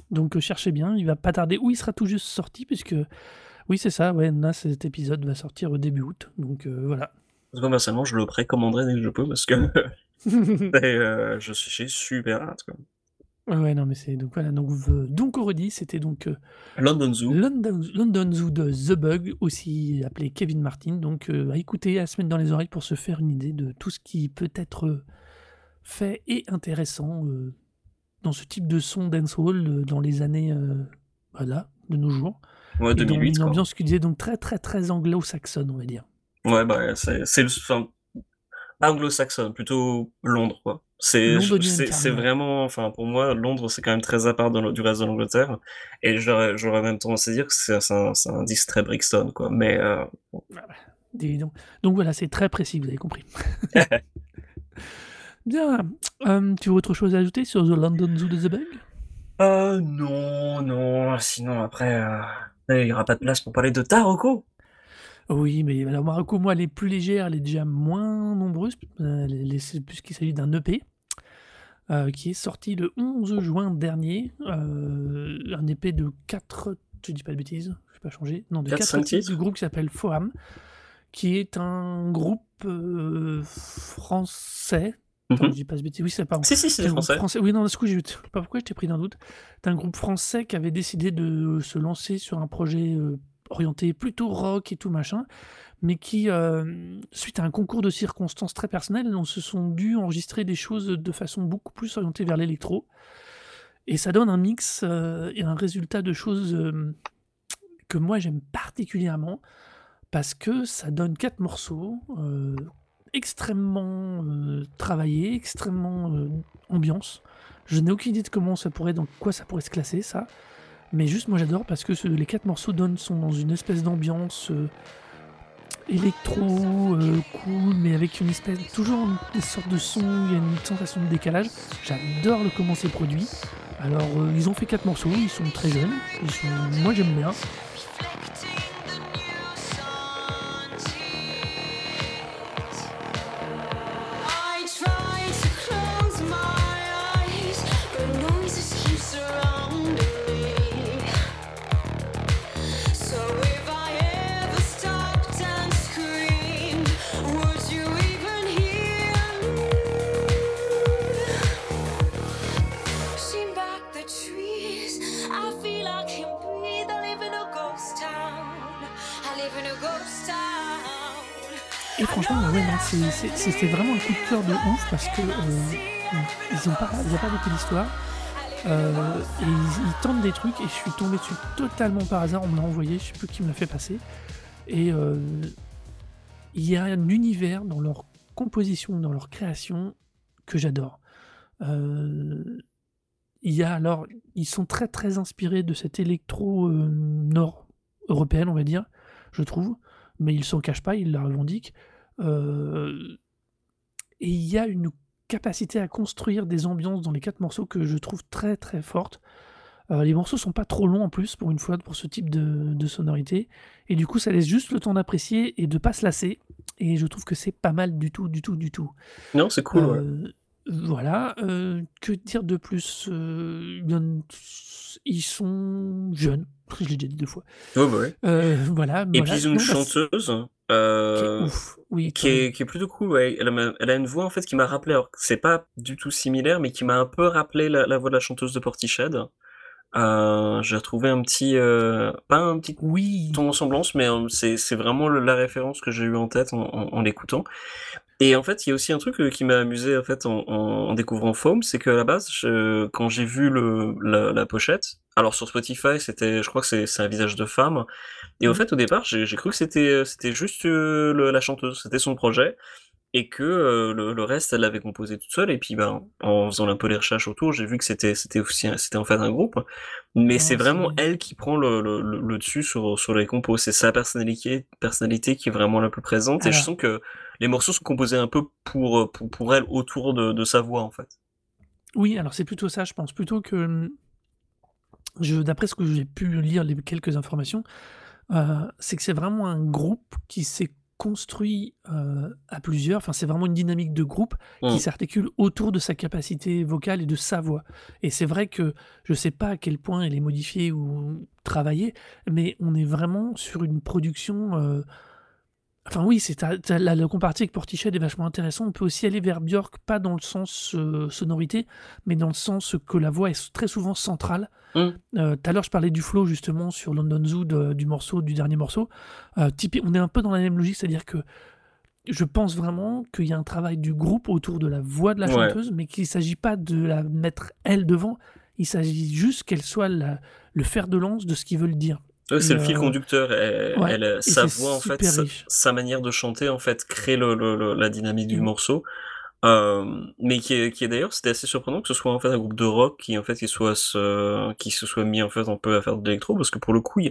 Donc cherchez bien, il va pas tarder. Où il sera tout juste sorti puisque oui, c'est ça, ouais, là, cet épisode va sortir au début août, donc euh, voilà. Parce je le précommanderai dès que je peux, parce que euh, je suis super hâte. Quoi. Ouais, non, mais c'est donc voilà. Donc, donc on redit, c'était donc euh, London Zoo. London, Zoo de The Bug, aussi appelé Kevin Martin. Donc à écouter, à se mettre dans les oreilles pour se faire une idée de tout ce qui peut être fait et intéressant dans ce type de son dancehall dans les années voilà, de nos jours. Ouais, 2008. une ambiance qui disait donc très très très anglo-saxonne, on va dire. Ouais, bah c'est le. Enfin, anglo-saxonne, plutôt Londres, quoi. C'est vraiment, enfin pour moi, Londres c'est quand même très à part du reste de l'Angleterre, et j'aurais même tendance à dire que c'est un, un, disque très Brixton, quoi. Mais euh, donc. donc voilà, c'est très précis, vous avez compris. Bien, euh, tu veux autre chose à ajouter sur The London Zoo de The Bug? Euh, non, non, sinon après, euh, il n'y aura pas de place pour parler de Taroko. Oui, mais alors Marocco, moi, elle est plus légère, elle est déjà moins nombreuse, euh, puisqu'il s'agit d'un EP qui est sorti le 11 juin dernier. Un EP de 4, je dis pas de bêtises, je ne vais pas changer, non, de 4 titres du groupe qui s'appelle Foam, qui est un groupe français. Attends, mhm. je dis pas. Oui, c'est pas Si, si, c'est français. français. Oui, non, ce coup, je sais pas pourquoi je t'ai pris d'un doute. C'est un groupe français qui avait décidé de se lancer sur un projet orienté plutôt rock et tout machin, mais qui, euh, suite à un concours de circonstances très personnelles, on se sont dû enregistrer des choses de façon beaucoup plus orientée vers l'électro. Et ça donne un mix euh, et un résultat de choses euh, que moi j'aime particulièrement, parce que ça donne quatre morceaux extrêmement travaillés, extrêmement ambiance. Je n'ai aucune idée de comment ça pourrait, dans quoi ça pourrait se classer, ça. Mais juste, moi j'adore parce que les quatre morceaux donnent sont dans une espèce d'ambiance euh, électro, euh, cool, mais avec une espèce. toujours une, sorte de son, il y a une sensation de décalage. J'adore le comment c'est produit. Alors, euh, ils ont fait quatre morceaux, ils sont très jeunes, moi j'aime bien. C'était vraiment un coup de cœur de ouf parce que euh, ils n'ont pas, ils pas beaucoup d'histoire. Euh, et ils, tentent des trucs et je suis tombé dessus totalement par hasard. On me l'a envoyé, je sais plus qui me l'a fait passer. Et euh, il y a un univers dans leur composition, dans leur création que j'adore. il y a alors, ils sont très très inspirés de cette électro nord européenne, on va dire, je trouve mais ils s'en cachent pas, ils la revendiquent. Et il y a une capacité à construire des ambiances dans les quatre morceaux que je trouve très très forte. Euh, les morceaux sont pas trop longs en plus pour une fois pour ce type de, sonorité et du coup ça laisse juste le temps d'apprécier et de pas se lasser et je trouve que c'est pas mal du tout du tout du tout. Non c'est cool. Euh, voilà, que dire de plus Ils sont jeunes, je l'ai déjà dit deux fois. Oh bah ouais. voilà, Et puis ils ont une bah, qui, qui, est, qui, est, plutôt cool. Ouais. Elle, a, elle, a, une voix en fait qui m'a rappelé, alors c'est pas du tout similaire, mais qui m'a un peu rappelé la, voix de la chanteuse de Portiched. Euh, j'ai retrouvé un petit, pas un petit oui. ton semblance, mais c'est vraiment la référence que j'ai eu en tête en, en l'écoutant. Et en fait, il y a aussi un truc euh, qui m'a amusé en fait en, en, découvrant Foam, c'est qu'à la base, je, quand j'ai vu le, la, la, pochette, alors sur Spotify, c'était, je crois que c'est un visage de femme, et en mmh. fait au départ, j'ai cru que c'était c'était juste euh, la chanteuse, c'était son projet. et que euh, le, le, reste, elle l'avait composé toute seule. Et puis, ben, en faisant un peu les recherches autour, j'ai vu que c'était c'était aussi c'était en fait un groupe. Mais c'est vraiment elle qui prend le, le, le, dessus sur, sur les compos. C'est sa personnalité personnalité qui est vraiment la plus présente. Et je sens que les morceaux sont composés un peu pour pour, pour elle autour de, de sa voix en fait. Oui, alors c'est plutôt ça, je pense. Plutôt que d'après ce que j'ai pu lire, les quelques informations, euh, c'est que c'est vraiment un groupe qui s'est construit euh, à plusieurs. Enfin, c'est vraiment une dynamique de groupe qui mmh. s'articule autour de sa capacité vocale et de sa voix. Et c'est vrai que je ne sais pas à quel point elle est modifiée ou travaillée, mais on est vraiment sur une production. Euh, enfin oui, c'est le comparatif avec Portichet est vachement intéressant. On peut aussi aller vers Björk, pas dans le sens sonorité, mais dans le sens que la voix est très souvent centrale Mmh. Euh, tout à l'heure, je parlais du flow justement sur London Zoo du morceau, du dernier morceau. Euh, on est un peu dans la même logique, c'est-à-dire que je pense vraiment qu'il y a un travail du groupe autour de la voix de la chanteuse, mais qu'il ne s'agit pas de la mettre elle devant. Il s'agit juste qu'elle soit le fer de lance de ce qu'ils veulent dire. C'est le fil euh, conducteur. Elle, sa voix, en fait, sa, manière de chanter, en fait, crée la dynamique du mmh. morceau. Euh, mais qui est, qui est d'ailleurs, c'était assez surprenant que ce soit en fait un groupe de rock qui en fait qui soit se, qui se soit mis en fait un peu à faire de l'électro parce que pour le coup,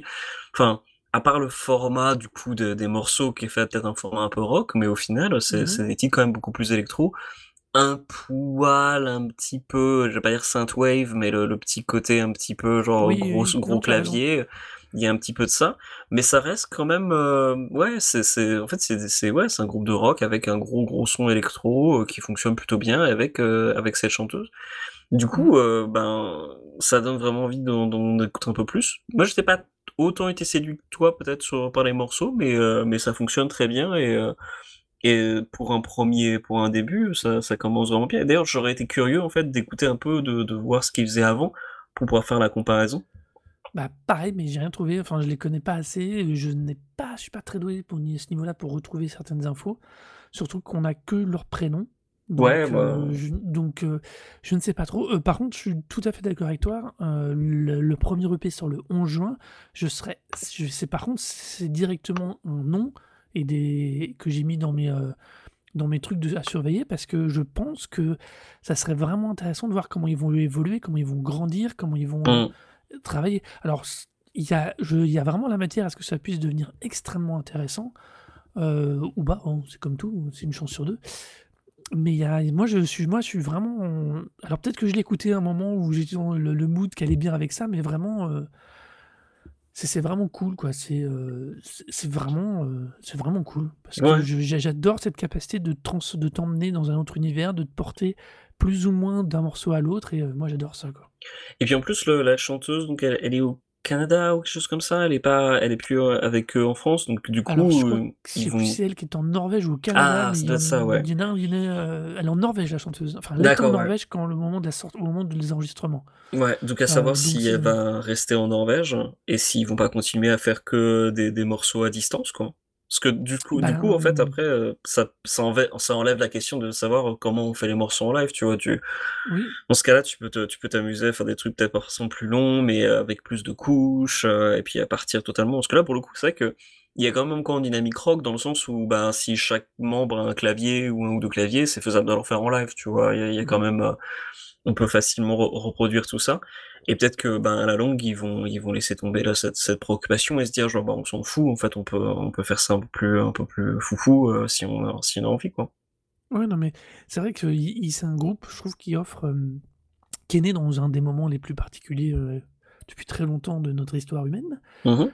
enfin, à part le format du coup des morceaux qui est fait peut-être un format un peu rock, mais au final, c'est, mmh c'est des titres quand même beaucoup plus électro. Un poil, un petit peu, je vais pas dire synthwave, mais le, le petit côté un petit peu genre gros, gros clavier il y a un petit peu de ça, mais ça reste quand même, euh, ouais, c'est, c'est, en fait, c'est, c'est, ouais, c'est un groupe de rock avec un gros gros son électro euh, qui fonctionne plutôt bien avec euh, avec cette chanteuse. Du coup, mmh. ben, ça donne vraiment envie d'en, écouter un peu plus. Moi, je n'ai pas autant été séduit que toi, peut-être sur par les morceaux, mais mais ça fonctionne très bien et et pour un premier, pour un début, ça, ça commence vraiment bien. D'ailleurs, j'aurais été curieux en fait d'écouter un peu, de, de voir ce qu'ils faisaient avant pour pouvoir faire la comparaison. Bah, pareil, mais j'ai rien trouvé. Enfin, je les connais pas assez. Je n'ai pas, je suis pas très doué pour à ce niveau-là pour retrouver certaines infos. Surtout qu'on a que leur prénom. Donc, ouais, bah... je, donc euh, je ne sais pas trop. Euh, par contre, je suis tout à fait d'accord avec toi. Euh, le, premier EP sur le 11 juin, je serais. Je sais par contre, c'est directement un nom et des que j'ai mis dans mes dans mes trucs de, à surveiller parce que je pense que ça serait vraiment intéressant de voir comment ils vont évoluer, comment ils vont grandir, comment ils vont. Mmh travailler. Alors, il y, a, il y a vraiment la matière à ce que ça puisse devenir extrêmement intéressant. Euh, ou pas, c'est comme tout, c'est une chance sur deux. Mais il y a, moi, je suis, moi, je suis vraiment. Alors, peut-être que je l'ai écouté à un moment où j'étais dans le, mood qui allait bien avec ça, mais vraiment. Euh, c'est vraiment cool, quoi. C'est euh, vraiment, c'est vraiment cool. Parce que j'adore cette capacité de, de t'emmener dans un autre univers, de te porter plus ou moins d'un morceau à l'autre, et moi, j'adore ça, quoi. Et puis en plus, le, la chanteuse, donc elle, elle, est au Canada ou quelque chose comme ça. Elle est pas, elle est plus euh, avec eux en France. Donc du coup, Alors, je crois euh, c'est vont... elle qui est en Norvège ou au Canada. Ah, c'est ça, ouais. Il y en a, il y en a, euh, elle est en Norvège la chanteuse. Enfin, elle est en Norvège quand le moment de la sorte, au moment des enregistrements. Ouais. Donc à savoir si elle va rester en Norvège et s'ils vont pas continuer à faire que des, des morceaux à distance, quoi. Parce que du coup, du coup, en fait, bah, après, euh, ça, ça, enlève, ça enlève la question de savoir comment on fait les morceaux en live, tu vois. Tu... Oui. Dans ce cas-là, tu peux tu peux t'amuser à faire des trucs peut-être pas plus longs, mais euh, avec plus de couches, euh, et puis à partir totalement. Parce que là, pour le coup, c'est vrai que il y a quand même encore une dynamique rock dans le sens où, ben, si chaque membre a un clavier ou un ou deux claviers, c'est faisable de le faire en live, tu vois. Il y a, y a quand même, on peut facilement reproduire tout ça. Et peut-être que ben à la longue ils vont ils vont laisser tomber là cette, cette préoccupation et se dire genre bah on s'en fout en fait on peut on peut faire ça un peu plus un peu plus foufou euh, si on si on a envie quoi. Ouais non mais c'est vrai que c'est un groupe je trouve qui offre euh, qui est né dans un des moments les plus particuliers euh, depuis très longtemps de notre histoire humaine mmh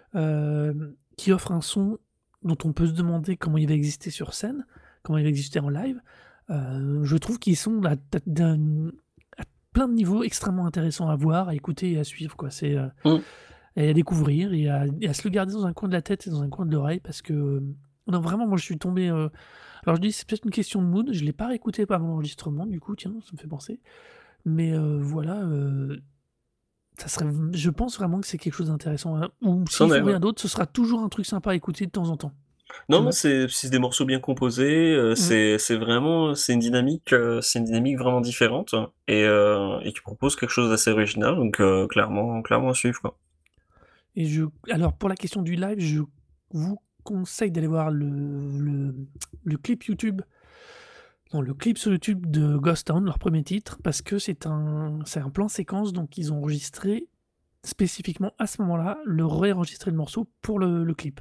qui offre un son dont on peut se demander comment il va exister sur scène comment il va exister en live je trouve qu'ils sont d'un plein de niveaux extrêmement intéressants à voir, à écouter et à suivre. Quoi. C'est, euh, mm. à découvrir et à, se le garder dans un coin de la tête et dans un coin de l'oreille parce que euh, non, vraiment, moi je suis tombé. Euh, alors je dis, c'est peut-être une question de mood, je ne l'ai pas réécouté par mon enregistrement, du coup, tiens, ça me fait penser. Mais voilà, ça serait, je pense vraiment que c'est quelque chose d'intéressant. Hein. Ou s'il faut rien d'autre, ce sera toujours un truc sympa à écouter de temps en temps. Non, c'est des morceaux bien composés, euh, mmh. c'est vraiment c'est une dynamique, euh, c'est une dynamique vraiment différente et euh, et qui propose quelque chose d'assez original donc clairement clairement à suivre, quoi. Et je alors pour la question du live, je vous conseille d'aller voir le le le clip YouTube le clip sur YouTube de Ghost Town, leur premier titre, parce que c'est un, c'est un plan séquence, donc ils ont enregistré spécifiquement à ce moment-là, le réenregistrer le morceau pour le, le clip.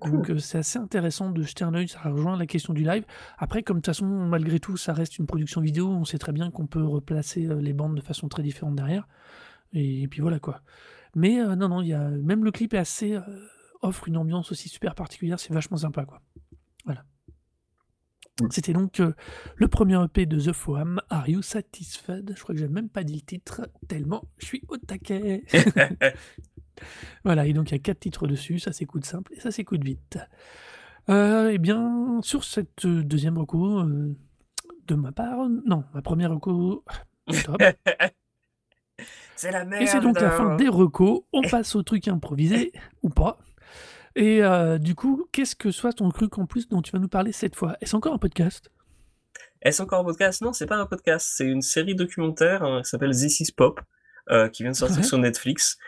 Cool. Donc euh, c'est assez intéressant de jeter un œil, ça rejoint la question du live. Après, comme de toute façon, malgré tout, ça reste une production vidéo, on sait très bien qu'on peut replacer euh, les bandes de façon très différente derrière. Et, puis voilà quoi. Mais euh, non, non, y a, même le clip est assez, euh, offre une ambiance aussi super particulière, c'est vachement sympa quoi. Cool. C'était donc euh, le premier EP de The Foam, Are You Satisfied? Je crois que j'ai même pas dit le titre, tellement je suis au taquet. Voilà, et donc il y a quatre titres dessus, ça s'écoute simple et ça s'écoute vite. Euh, eh bien, sur cette euh, deuxième reco, euh, de ma part, non, ma première reco, top. c'est la merde. Et c'est donc la fin des recos, on passe au truc improvisé, ou pas. Et euh, du coup, qu'est-ce que soit ton truc en plus dont tu vas nous parler cette fois? Est-ce encore un podcast? Est-ce encore un podcast? Non, c'est pas un podcast, c'est une série documentaire hein, qui s'appelle This is Pop, euh, qui vient de sortir Ouais. sur Netflix.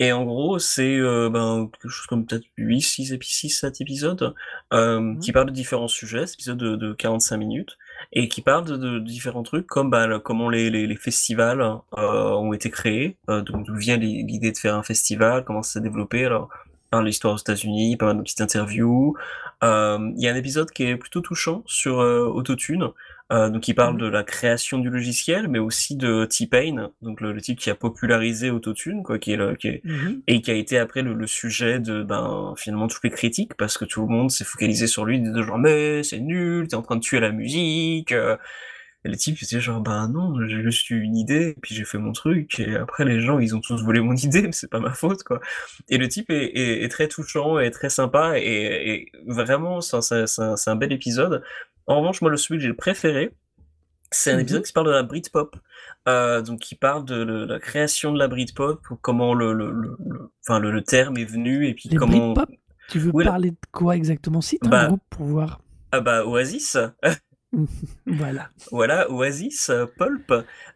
Et en gros, c'est euh, ben, quelque chose comme peut-être 8, 6, épi- 6, 7 épisodes euh, qui parlent de différents sujets, cet épisode de, de 45 minutes, et qui parlent de, de différents trucs comme bah, le- comment les, les, les festivals euh, ont été créés, d'où vient l'i- l'idée de faire un festival, comment ça s'est développé, alors par l'histoire aux États-Unis, pas mal de petites interviews. Euh, Il y a un épisode qui est plutôt touchant sur euh, Autotune, euh, donc il parle Mhm. de la création du logiciel, mais aussi de T-Pain, donc le, le type qui a popularisé Autotune, quoi, qui est, le, qui est Mhm. et qui a été après le, le sujet de ben finalement toutes les critiques parce que tout le monde s'est focalisé sur lui de genre mais c'est nul t'es en train de tuer la musique et les types étaient genre bah non j'ai juste eu une idée et puis j'ai fait mon truc et après les gens ils ont tous volé mon idée mais c'est pas ma faute quoi et le type est, est, est très touchant et très sympa et, et vraiment c'est un, bel épisode en revanche moi le celui que j'ai préféré c'est un épisode Mhm. qui parle de la Britpop, euh, donc qui parle de, le- la création de la Britpop, comment le, le, le, le- enfin le, le terme est venu et puis Les comment. Britpop Tu veux Oui, parler de quoi exactement? Un Bah- groupe pour voir. Ah bah Oasis, Voilà. Oasis, euh, Pulp,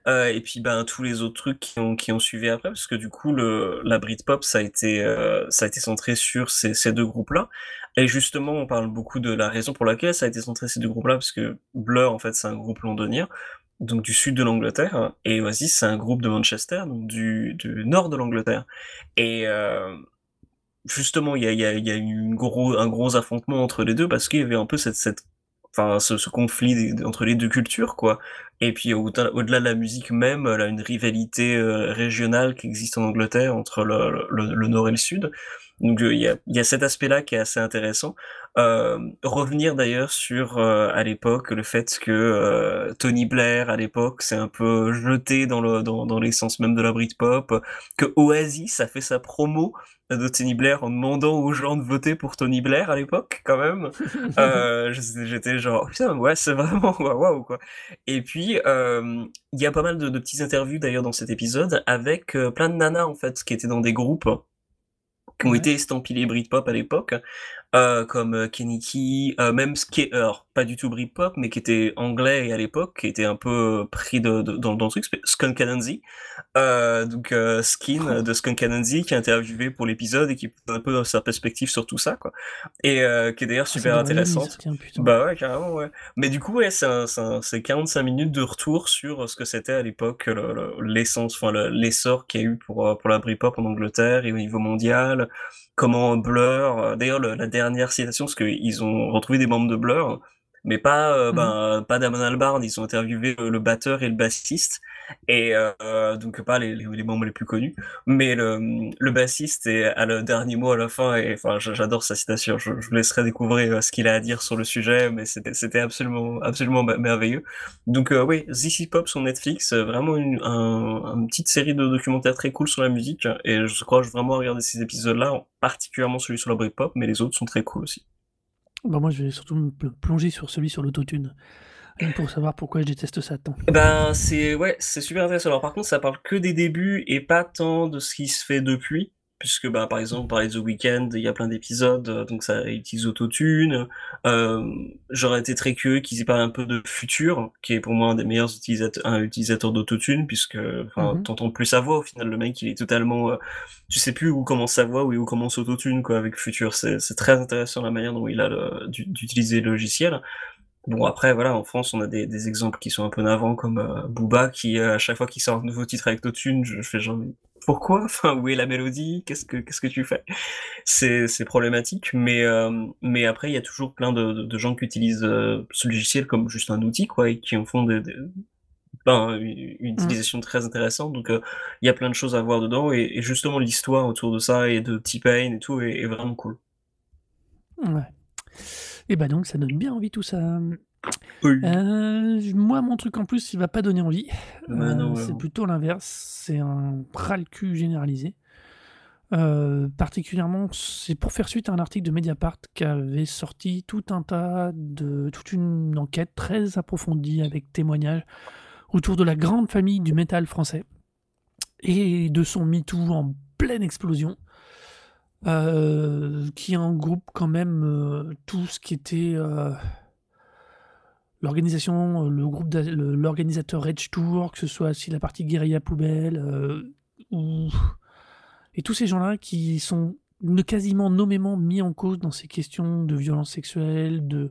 euh, et puis ben tous les autres trucs qui ont qui ont suivi après, parce que du coup le la Britpop ça a été euh, ça a été centré sur ces, deux groupes-là, et justement on parle beaucoup de la raison pour laquelle ça a été centré ces deux groupes-là, parce que Blur en fait c'est un groupe londonien, donc du sud de l'Angleterre, et Oasis c'est un groupe de Manchester, donc du, du nord de l'Angleterre. Et justement, il y a, y a, eu une gros, un gros affrontement entre les deux parce qu'il y avait un peu cette enfin, ce, ce conflit entre les deux cultures, quoi. Et puis au-delà de la musique même, a une rivalité euh, régionale qui existe en Angleterre entre le nord et le sud. Donc euh, il y a, y a cet aspect-là qui est assez intéressant. Euh, revenir d'ailleurs sur euh, à l'époque le fait que euh, Tony Blair à l'époque s'est un peu jeté dans le dans, dans l'essence même de la Britpop, que Oasis a fait sa promo de Tony Blair en demandant aux gens de voter pour Tony Blair à l'époque quand même. J'étais genre putain ouais c'est vraiment waouh quoi. Et puis il y a pas mal de, de petites interviews d'ailleurs dans cet épisode avec plein de nanas en fait qui étaient dans des groupes qui ont été estampillés Britpop à l'époque, euh, comme euh, Keniki, euh, même est, alors, pas du tout Britpop, mais qui était anglais et à l'époque, qui était un peu pris de, de- dans, dans le truc, c'est Skunk Anansi, euh, donc euh, Skin de Skunk Anansi, qui est interviewé pour l'épisode et qui pose un peu sa perspective sur tout ça, quoi, et euh, qui est d'ailleurs Ah, super intéressante. Bah ouais, carrément, ouais. Mais du coup, ouais, c'est un- c'est un- c'est 45 minutes de retour sur euh, ce que c'était à l'époque, le- le- l'essence, enfin, le- l'essor qu'il y a eu pour, euh, pour la Britpop en Angleterre et au niveau mondial, comment Blur, euh, d'ailleurs, le- la dernière citation, parce qu'ils ont retrouvé des membres de Blur, mais pas, euh, Mhm. ben, pas Damon Albarn, ils ont interviewé le, le batteur et le bassiste, et euh, donc pas les, les, les membres les plus connus, mais le, le bassiste est à le dernier mot à la fin, et enfin, j'a- j'adore sa citation, je, je vous laisserai découvrir euh, ce qu'il a à dire sur le sujet, mais c'était c'était absolument, absolument me- merveilleux. Donc euh, oui, Is Pop sur Netflix, euh, vraiment une, un, une petite série de documentaires très cool sur la musique, et je crois vraiment regarder ces épisodes-là, particulièrement celui sur la Britpop, mais les autres sont très cool aussi. Bah, moi, je vais surtout me pl- plonger sur celui sur l'autotune. Que pour savoir pourquoi je déteste ça tant. Eh Ben c'est ouais, c'est super intéressant. Alors par contre, ça parle que des débuts et pas tant de ce qui se fait depuis, puisque bah par exemple, par The Weeknd, il y a plein d'épisodes, euh, donc ça utilise Autotune. Euh, J'aurais été très curieux qu'ils y parlent un peu de Future, qui est pour moi un des meilleurs utilisateurs, un utilisateur d'Autotune, puisque enfin Mhm. t'entends plus sa voix au final. Le mec, il est totalement, euh, tu sais plus où commence sa voix ou où commence Autotune quoi avec Future. C'est très intéressant la manière dont il a d'utiliser le logiciel. Bon après voilà, en France on a des, des exemples qui sont un peu navants comme euh, Booba qui à chaque fois qu'il sort un nouveau titre avec Autotune, je fais genre pourquoi? Enfin où est la mélodie? Qu'est-ce que qu'est-ce que tu fais? C'est problématique, mais euh, mais après il y a toujours plein de, de, gens qui utilisent euh, ce logiciel comme juste un outil quoi et qui en font des, ben, une, mmh. utilisation très intéressante. Donc il y a plein de choses à voir dedans et, et justement l'histoire autour de ça et de T-Pain et tout est, est vraiment cool. Ouais. Et bah donc ça donne bien envie tout ça. Euh, moi, mon truc en plus, il va pas donner envie. Euh, c'est plutôt l'inverse. C'est un ras cul généralisé. Euh, particulièrement, c'est pour faire suite à un article de Mediapart qui avait sorti tout un tas de toute une enquête très approfondie avec témoignages autour de la grande famille du métal français et de son MeToo en pleine explosion. Qui en groupe quand même tout ce qui était l'organisation, le groupe, l'organisateur Rage Tour, que ce soit aussi la partie guérilla poubelle, ou... et tous ces gens-là qui sont quasiment nommément mis en cause dans ces questions de violence sexuelle, de,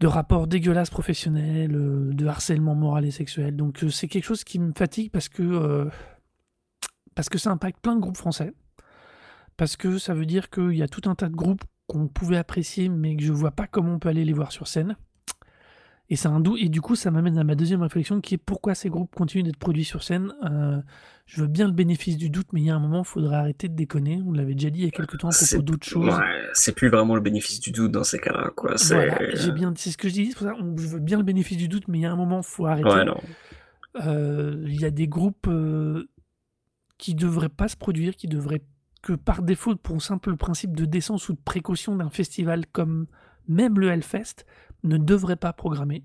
de rapports dégueulasses professionnels, de harcèlement moral et sexuel. Donc c'est quelque chose qui me fatigue parce que, parce que ça impacte plein de groupes français parce que ça veut dire qu'il y a tout un tas de groupes qu'on pouvait apprécier, mais que je vois pas comment on peut aller les voir sur scène. Et, un doux, et du coup, ça m'amène à ma deuxième réflexion qui est pourquoi ces groupes continuent d'être produits sur scène. Euh, je veux bien le bénéfice du doute, mais il y a un moment, il faudrait arrêter de déconner. On l'avait déjà dit il y a quelques temps à propos d'autres choses. c'est plus vraiment le bénéfice du doute dans ces cas-là. Quoi. j'ai bien, c'est ce que je dis, c'est pour ça je veux bien le bénéfice du doute, mais il y a un moment, il faut arrêter. Euh, il y a des groupes euh, qui devraient pas se produire, qui devraient que par défaut, pour un simple principe de décence ou de précaution d'un festival comme même le Hellfest, ne devrait pas programmer.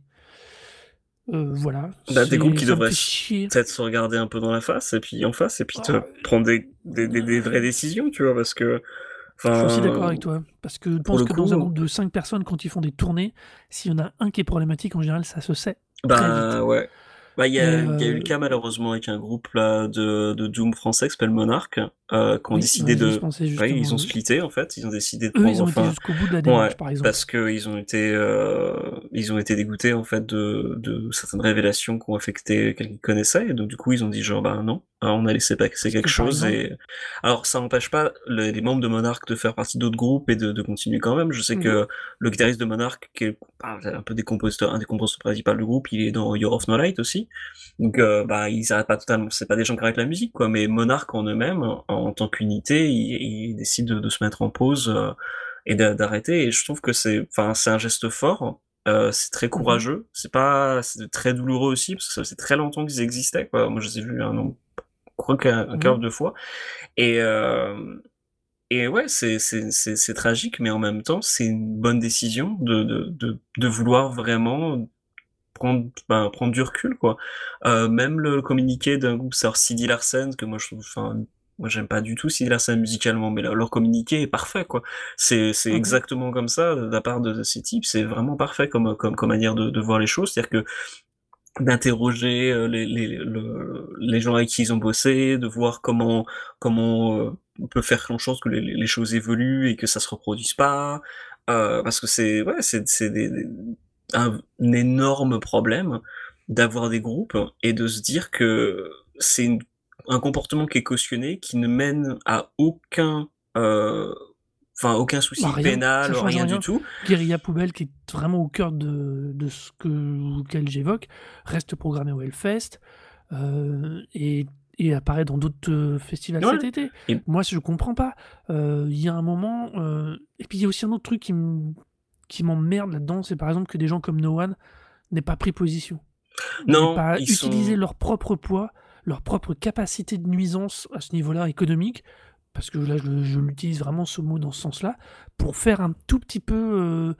Euh, voilà. Bah, des groupes qui devraient peut-être se regarder un peu dans la face et puis en face et puis te prendre des, des, des, vraies décisions, tu vois, parce que. Je suis aussi d'accord avec toi. Parce que je pense que dans un groupe de 5 personnes, quand ils font des tournées, s'il y en a un qui est problématique, en général, ça se sait. Bah ouais. Bah, il y, a, y a eu le cas malheureusement avec un groupe là, de, de Doom français qui s'appelle Monarch, euh, qui ont décidé de. Ouais, ils ont splitté en fait, ils ont décidé de Eux, prendre. Ils ont enfin... été jusqu'au bout de la démarche, ouais, par exemple. Parce qu'ils ont été, euh, ils ont été dégoûtés en fait de, de certaines révélations qui ont affecté quelqu'un qu'ils connaissaient, et donc du coup ils ont dit genre bah non, hein, on a laissé passer quelque chose et alors ça n'empêche pas les, les, membres de Monarch de faire partie d'autres groupes et de, de, continuer quand même. Je sais que le guitariste de Monarch, qui est bah, un peu des compositeurs, un des compositeurs principaux du groupe, il est dans Your of No Light aussi. Donc, euh, bah, ils arrêtent pas totalement. C'est pas des gens qui arrêtent la musique, quoi. Mais Monarch en eux-mêmes, en, tant qu'unité, ils, décident de, se mettre en pause euh, et d'arrêter. Et je trouve que c'est, enfin, c'est un geste fort. Euh, c'est très mmh courageux. C'est pas, c'est très douloureux aussi parce que ça fait très longtemps qu'ils existaient, quoi. Moi, je les ai vus un nombre, crois qu'un quart de fois. Et et ouais, c'est c'est tragique, mais en même temps, c'est une bonne décision de, de, de, de vouloir vraiment prendre, ben, prendre du recul, quoi. Euh, même le communiqué d'un groupe, c'est Sidi Larsen, que moi je trouve, enfin, moi j'aime pas du tout Sidi Larsen musicalement, mais leur communiqué est parfait, quoi. C'est, c'est mmh exactement comme ça, de la part de ces types, c'est vraiment parfait comme, comme, comme manière de, de voir les choses, c'est-à-dire que d'interroger euh, les, les, le, les gens avec qui ils ont bossé, de voir comment, comment euh, on peut faire en sorte que les, les, choses évoluent et que ça se reproduise pas, euh, parce que c'est, ouais, c'est, c'est des un, énorme problème d'avoir des groupes et de se dire que c'est un comportement qui est cautionné, qui ne mène à aucun, euh, enfin aucun souci bah, pénal, rien, du tout. Guérilla Poubelle, qui est vraiment au cœur de, de ce que auquel j'évoque, reste programmé au Hellfest euh, et, et, apparaît dans d'autres euh, festivals cet été. Moi, je comprends pas. Euh, il y a un moment, et puis il y a aussi un autre truc qui me qui m'emmerde là-dedans, c'est par exemple que des gens comme No One n'aient pas pris position. Non, pas utilisé leur propre poids, leur propre capacité de nuisance à ce niveau-là économique, parce que là je, l'utilise vraiment ce mot dans ce sens-là, pour faire un tout petit peu... Euh,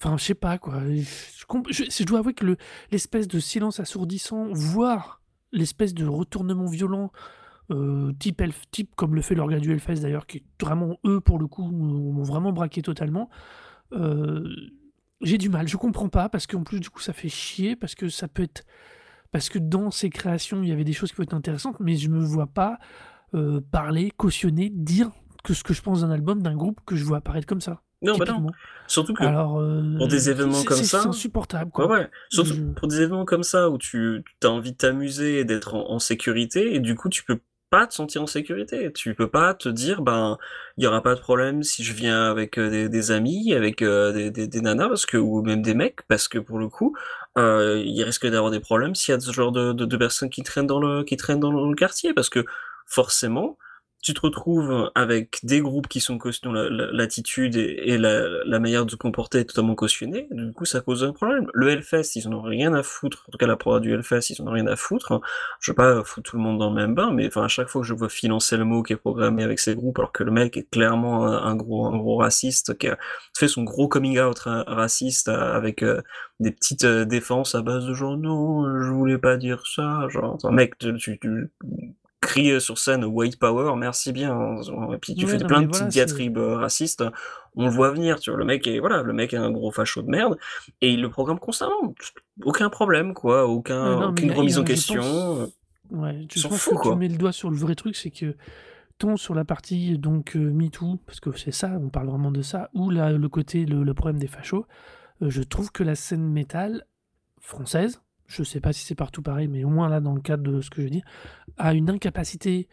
enfin, je sais pas quoi. Je, dois avouer que l'espèce de silence assourdissant, voire l'espèce de retournement violent, euh, type, type comme le fait l'organe du Hellfest d'ailleurs, qui vraiment eux pour le coup, m'ont vraiment braqué totalement. Euh, j'ai du mal, je comprends pas, parce qu'en plus, du coup, ça fait chier, parce que ça peut être. Parce que dans ces créations, il y avait des choses qui peuvent être intéressantes, mais je me vois pas euh, parler, cautionner, dire que ce que je pense d'un album, d'un groupe que je vois apparaître comme ça. Non, bah non. Surtout que Alors, pour des événements comme c'est c'est ça insupportable, quoi. ouais, surtout Je pour des événements comme ça où tu as envie de t'amuser et d'être en en sécurité et du coup, tu peux pas te sentir en sécurité. Tu peux pas te dire: «Ben, il y aura pas de problème si je viens avec, heu, des des amis, avec, des des nanas» parce que ou même des mecs parce que pour le coup, heu, il risque d'y avoir des problèmes s'il y a ce genre de de de personnes qui traînent dans le qui traînent dans le quartier. Parce que forcément, tu te retrouves avec des groupes qui sont caution la la l'attitude et la manière de se comporter est totalement cautionnée, du coup, ça pose un problème. Le Hellfest, ils en ont rien à foutre, en tout cas la prod du Hellfest, ils en ont rien à foutre. Je veux pas foutre tout le monde dans le même bain, mais enfin, à chaque fois que je vois Phil Anselmo qui est programmé avec ses groupes, alors que le mec est clairement un gros un gros raciste, qui a fait son gros coming out ra raciste a avec, heu, des petites, heu, défenses à base de genre: «Non, je voulais pas dire ça», genre, mec, tu tu cries, heu, sur scène white power, merci bien, hein, et puis tu fais Ouais, des non, plein de petites voilà, c'est diatribes, heu, racistes, on le voit venir, tu vois? Le mec est voilà, le mec est un gros facho de merde et il le programme constamment. Aucun problème, quoi, aucun non, aucune remise en question, pense ouais, il je s'en pense que fout, tu quoi. mets le doigt sur le vrai truc, c'est que tant sur la partie donc heu, MeToo, parce que c'est ça, on parle vraiment de ça, ou la le côté le le problème des fachos, heu, je trouve que la scène métal française, je sais pas si c'est partout pareil, mais au moins là, dans le cadre de ce que je dis, a une incapacité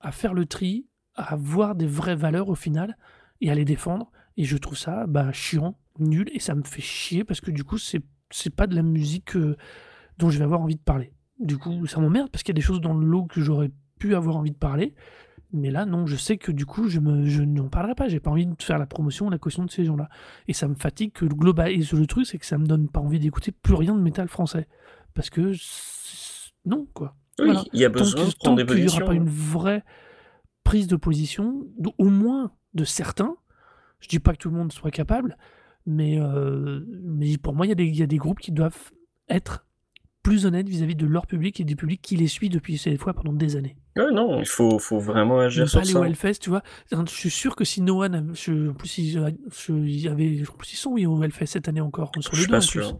à faire le tri, à avoir des vraies valeurs au final et à les défendre et je trouve ça, bah, chiant, nul et ça me fait chier parce que du coup, c'est c'est pas de la musique, heu, dont je vais avoir envie de parler. Du coup, ça m'emmerde parce qu'il y a des choses dans le lot que j'aurais pu avoir envie de parler, mais là, non, je sais que du coup, je me je n'en parlerai pas. J'ai pas envie de faire la promotion, la caution de ces gens-là et ça me fatigue que le global et le truc, c'est que ça me donne pas envie d'écouter plus rien de métal français parce que non, quoi. Voilà. Oui, il y a Tant besoin de prendre tant des qu'il y aura pas une vraie prise de position, au moins de certains, je dis pas que tout le monde soit capable, mais mais pour moi, y il y a des groupes qui doivent être plus honnêtes vis-à-vis de leur public et du public qui les suit depuis ces fois pendant des années. Ouais, non, il faut faut vraiment agir pas sur aller ça. au Hellfest, tu vois? Je suis sûr que si No One av je en plus ils a je avait en plus ils sont, oui, au Hellfest cette année encore, sur Je les suis 2 pas sûr.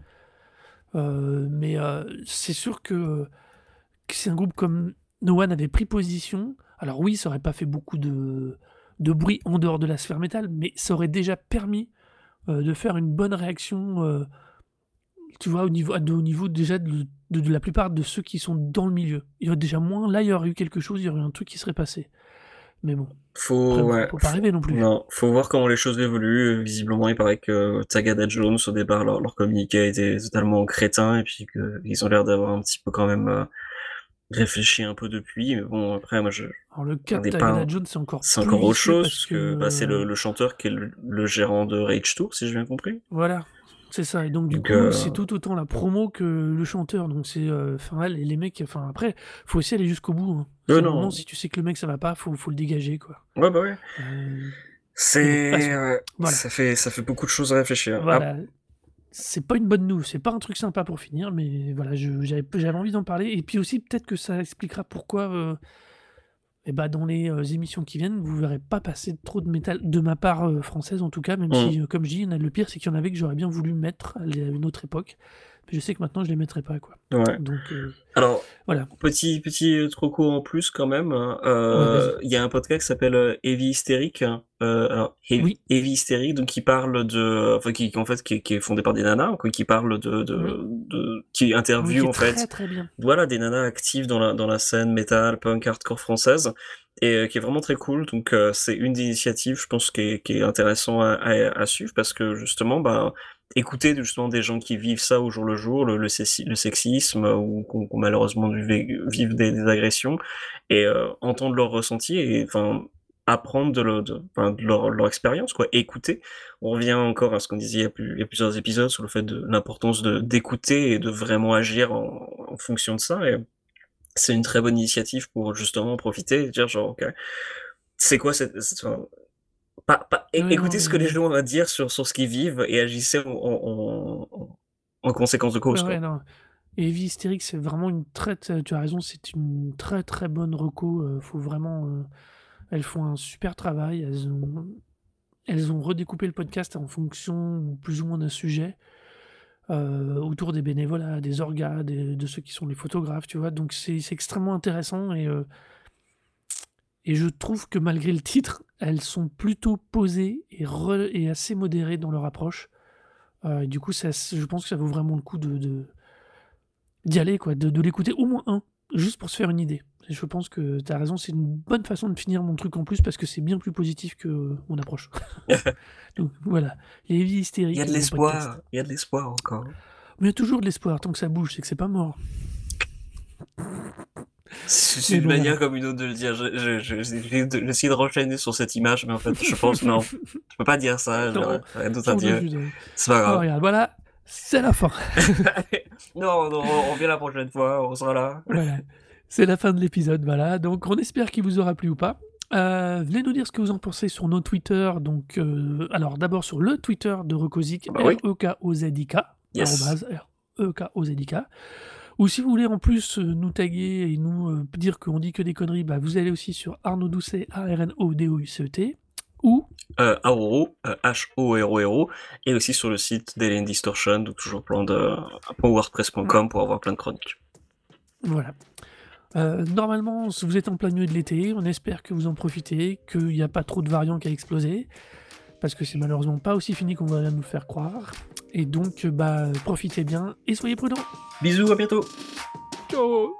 Heu, mais heu, c'est sûr que que si un groupe comme No One avait pris position, alors oui, ça aurait pas fait beaucoup de de bruit en dehors de la sphère métal, mais ça aurait déjà permis, de faire une bonne réaction, tu vois? Au niveau à de au niveau déjà de de de la plupart de ceux qui sont dans le milieu. Il y aurait déjà moins là, il y aurait eu quelque chose, il y aurait eu un truc qui serait passé. Mais bon, après Faut faut ouais, faut pas faut rêver non plus. non, faut voir comment les choses évoluent, visiblement, il paraît que Tagada Jones, au départ, leur leur communiqué était totalement crétin et puis qu'ils ont l'air d'avoir un petit peu quand même, heu, réfléchi un peu depuis, mais bon, après moi je Alors le cas de Tagada Jones, c'est encore c'est encore autre chose parce que, que, bah, c'est le heu le chanteur qui est le le gérant de Rage Tour, si j'ai bien compris. Voilà, c'est ça et donc du Donc coup, heu c'est tout autant la promo que le chanteur donc c'est, heu, enfin là les mecs enfin après, faut aussi aller jusqu'au bout, hein. Moment non. si tu sais que le mec ça va pas, faut faut le dégager quoi. Ouais, bah, ouais. C'est Voilà. ça fait ça fait beaucoup de choses à réfléchir. Ap Voilà, c'est pas une bonne news, c'est pas un truc sympa pour finir, mais voilà, je j'avais envie d'en parler et puis aussi peut-être que ça expliquera pourquoi, et bah, dans les, heu, émissions qui viennent, vous verrez pas passer trop de métal, de ma part, heu, française en tout cas, même Mmh. si, heu, comme je dis, il y en a le pire c'est qu'il y en avait que j'aurais bien voulu mettre à une autre époque, je sais que maintenant je les mettrai pas quoi. Ouais. Donc heu, Alors, voilà. petit petit, troco en plus quand même, vas-y. heu, il y a un podcast qui s'appelle, heu, Heavy Hysteric, heu, alors Heavy Oui. Heavy Hysteric donc qui parle de enfin qui en fait qui est qui est fondé par des nanas, quoi, qui parlent de Oui. de qui Oui, qui interviewent est en fait, très, très bien. voilà, des nanas actives dans la dans la scène métal, punk, hardcore française et qui est vraiment très cool donc c'est une des initiatives, je pense, qui est qui est intéressant à à à suivre parce que justement, ben, écouter justement des gens qui vivent ça au jour le jour, le le sexi le sexisme ou ont malheureusement vivre des des agressions et heu, entendre leurs ressentis et enfin, apprendre de le de de leur expérience quoi, écouter. On revient encore à ce qu'on disait il y a plus il y a plusieurs épisodes sur le fait de l'importance de d'écouter et de vraiment agir en en fonction de ça et c'est une très bonne initiative pour justement en profiter et dire genre: «OK, c'est quoi cette cette enfin» pas pas non, écoutez ce que les gens ont à dire sur sur ce qu'ils vivent et agissez en en en en conséquence de cause, ouais, non. Heavy Hysterics, c'est vraiment une très t tu as raison, c'est une très, très bonne reco, heu, faut vraiment, heu elles font un super travail, elles ont elles ont redécoupé le podcast en fonction plus ou moins d'un sujet, autour des bénévolats, des orgas, des de ceux qui sont les photographes, tu vois? Donc c'est extrêmement intéressant et Et je trouve que malgré le titre, elles sont plutôt posées et, et assez modérées dans leur approche. Euh, du coup, ça, je pense que ça vaut vraiment le coup de d'y aller, quoi, de, de l'écouter au moins un, juste pour se faire une idée. Et je pense que tu as raison, c'est une bonne façon de finir mon truc en plus parce que c'est bien plus positif que mon approche. Donc voilà, les vies hystériques. Il y a de l'espoir, il y a de l'espoir encore. Mais il y a toujours de l'espoir, tant que ça bouge, c'est que c'est pas mort. C'est une manière comme une autre de le dire. J'ai essayé de renchaîner sur cette image, mais en fait, je pense non. Je peux pas dire ça. Rien d'autre à dire. C'est pas grave. regarde, voilà, c'est la fin. non, non, on revient la prochaine fois, on sera là. Voilà. C'est la fin de l'épisode, voilà. Donc, on espère qu'il vous aura plu ou pas. Euh, venez nous dire ce que vous en pensez sur nos Twitter. Donc, euh, alors d'abord sur le Twitter de Recosic, bah R-E-K-O-Z-I-K, R-E-K-O-Z-I-K. Ou si vous voulez en plus euh, nous taguer et nous euh, dire qu'on dit que des conneries, bah, vous allez aussi sur Arnaud Doucet, A-R-N-O-D-O-U-C-E-T, ou euh, Aoro, H-O-R-O-R-O, et aussi sur le site d'Alien Distortion, donc toujours plein de wordpress.com pour avoir plein de chroniques. Voilà. normalement, vous êtes en plein milieu de l'été, on espère que vous en profitez, qu'il n'y a pas trop de variants qui a explosé, parce que c'est malheureusement pas aussi fini qu'on voudrait nous faire croire. Et donc, bah, profitez bien et soyez prudents. Bisous, à bientôt. Ciao.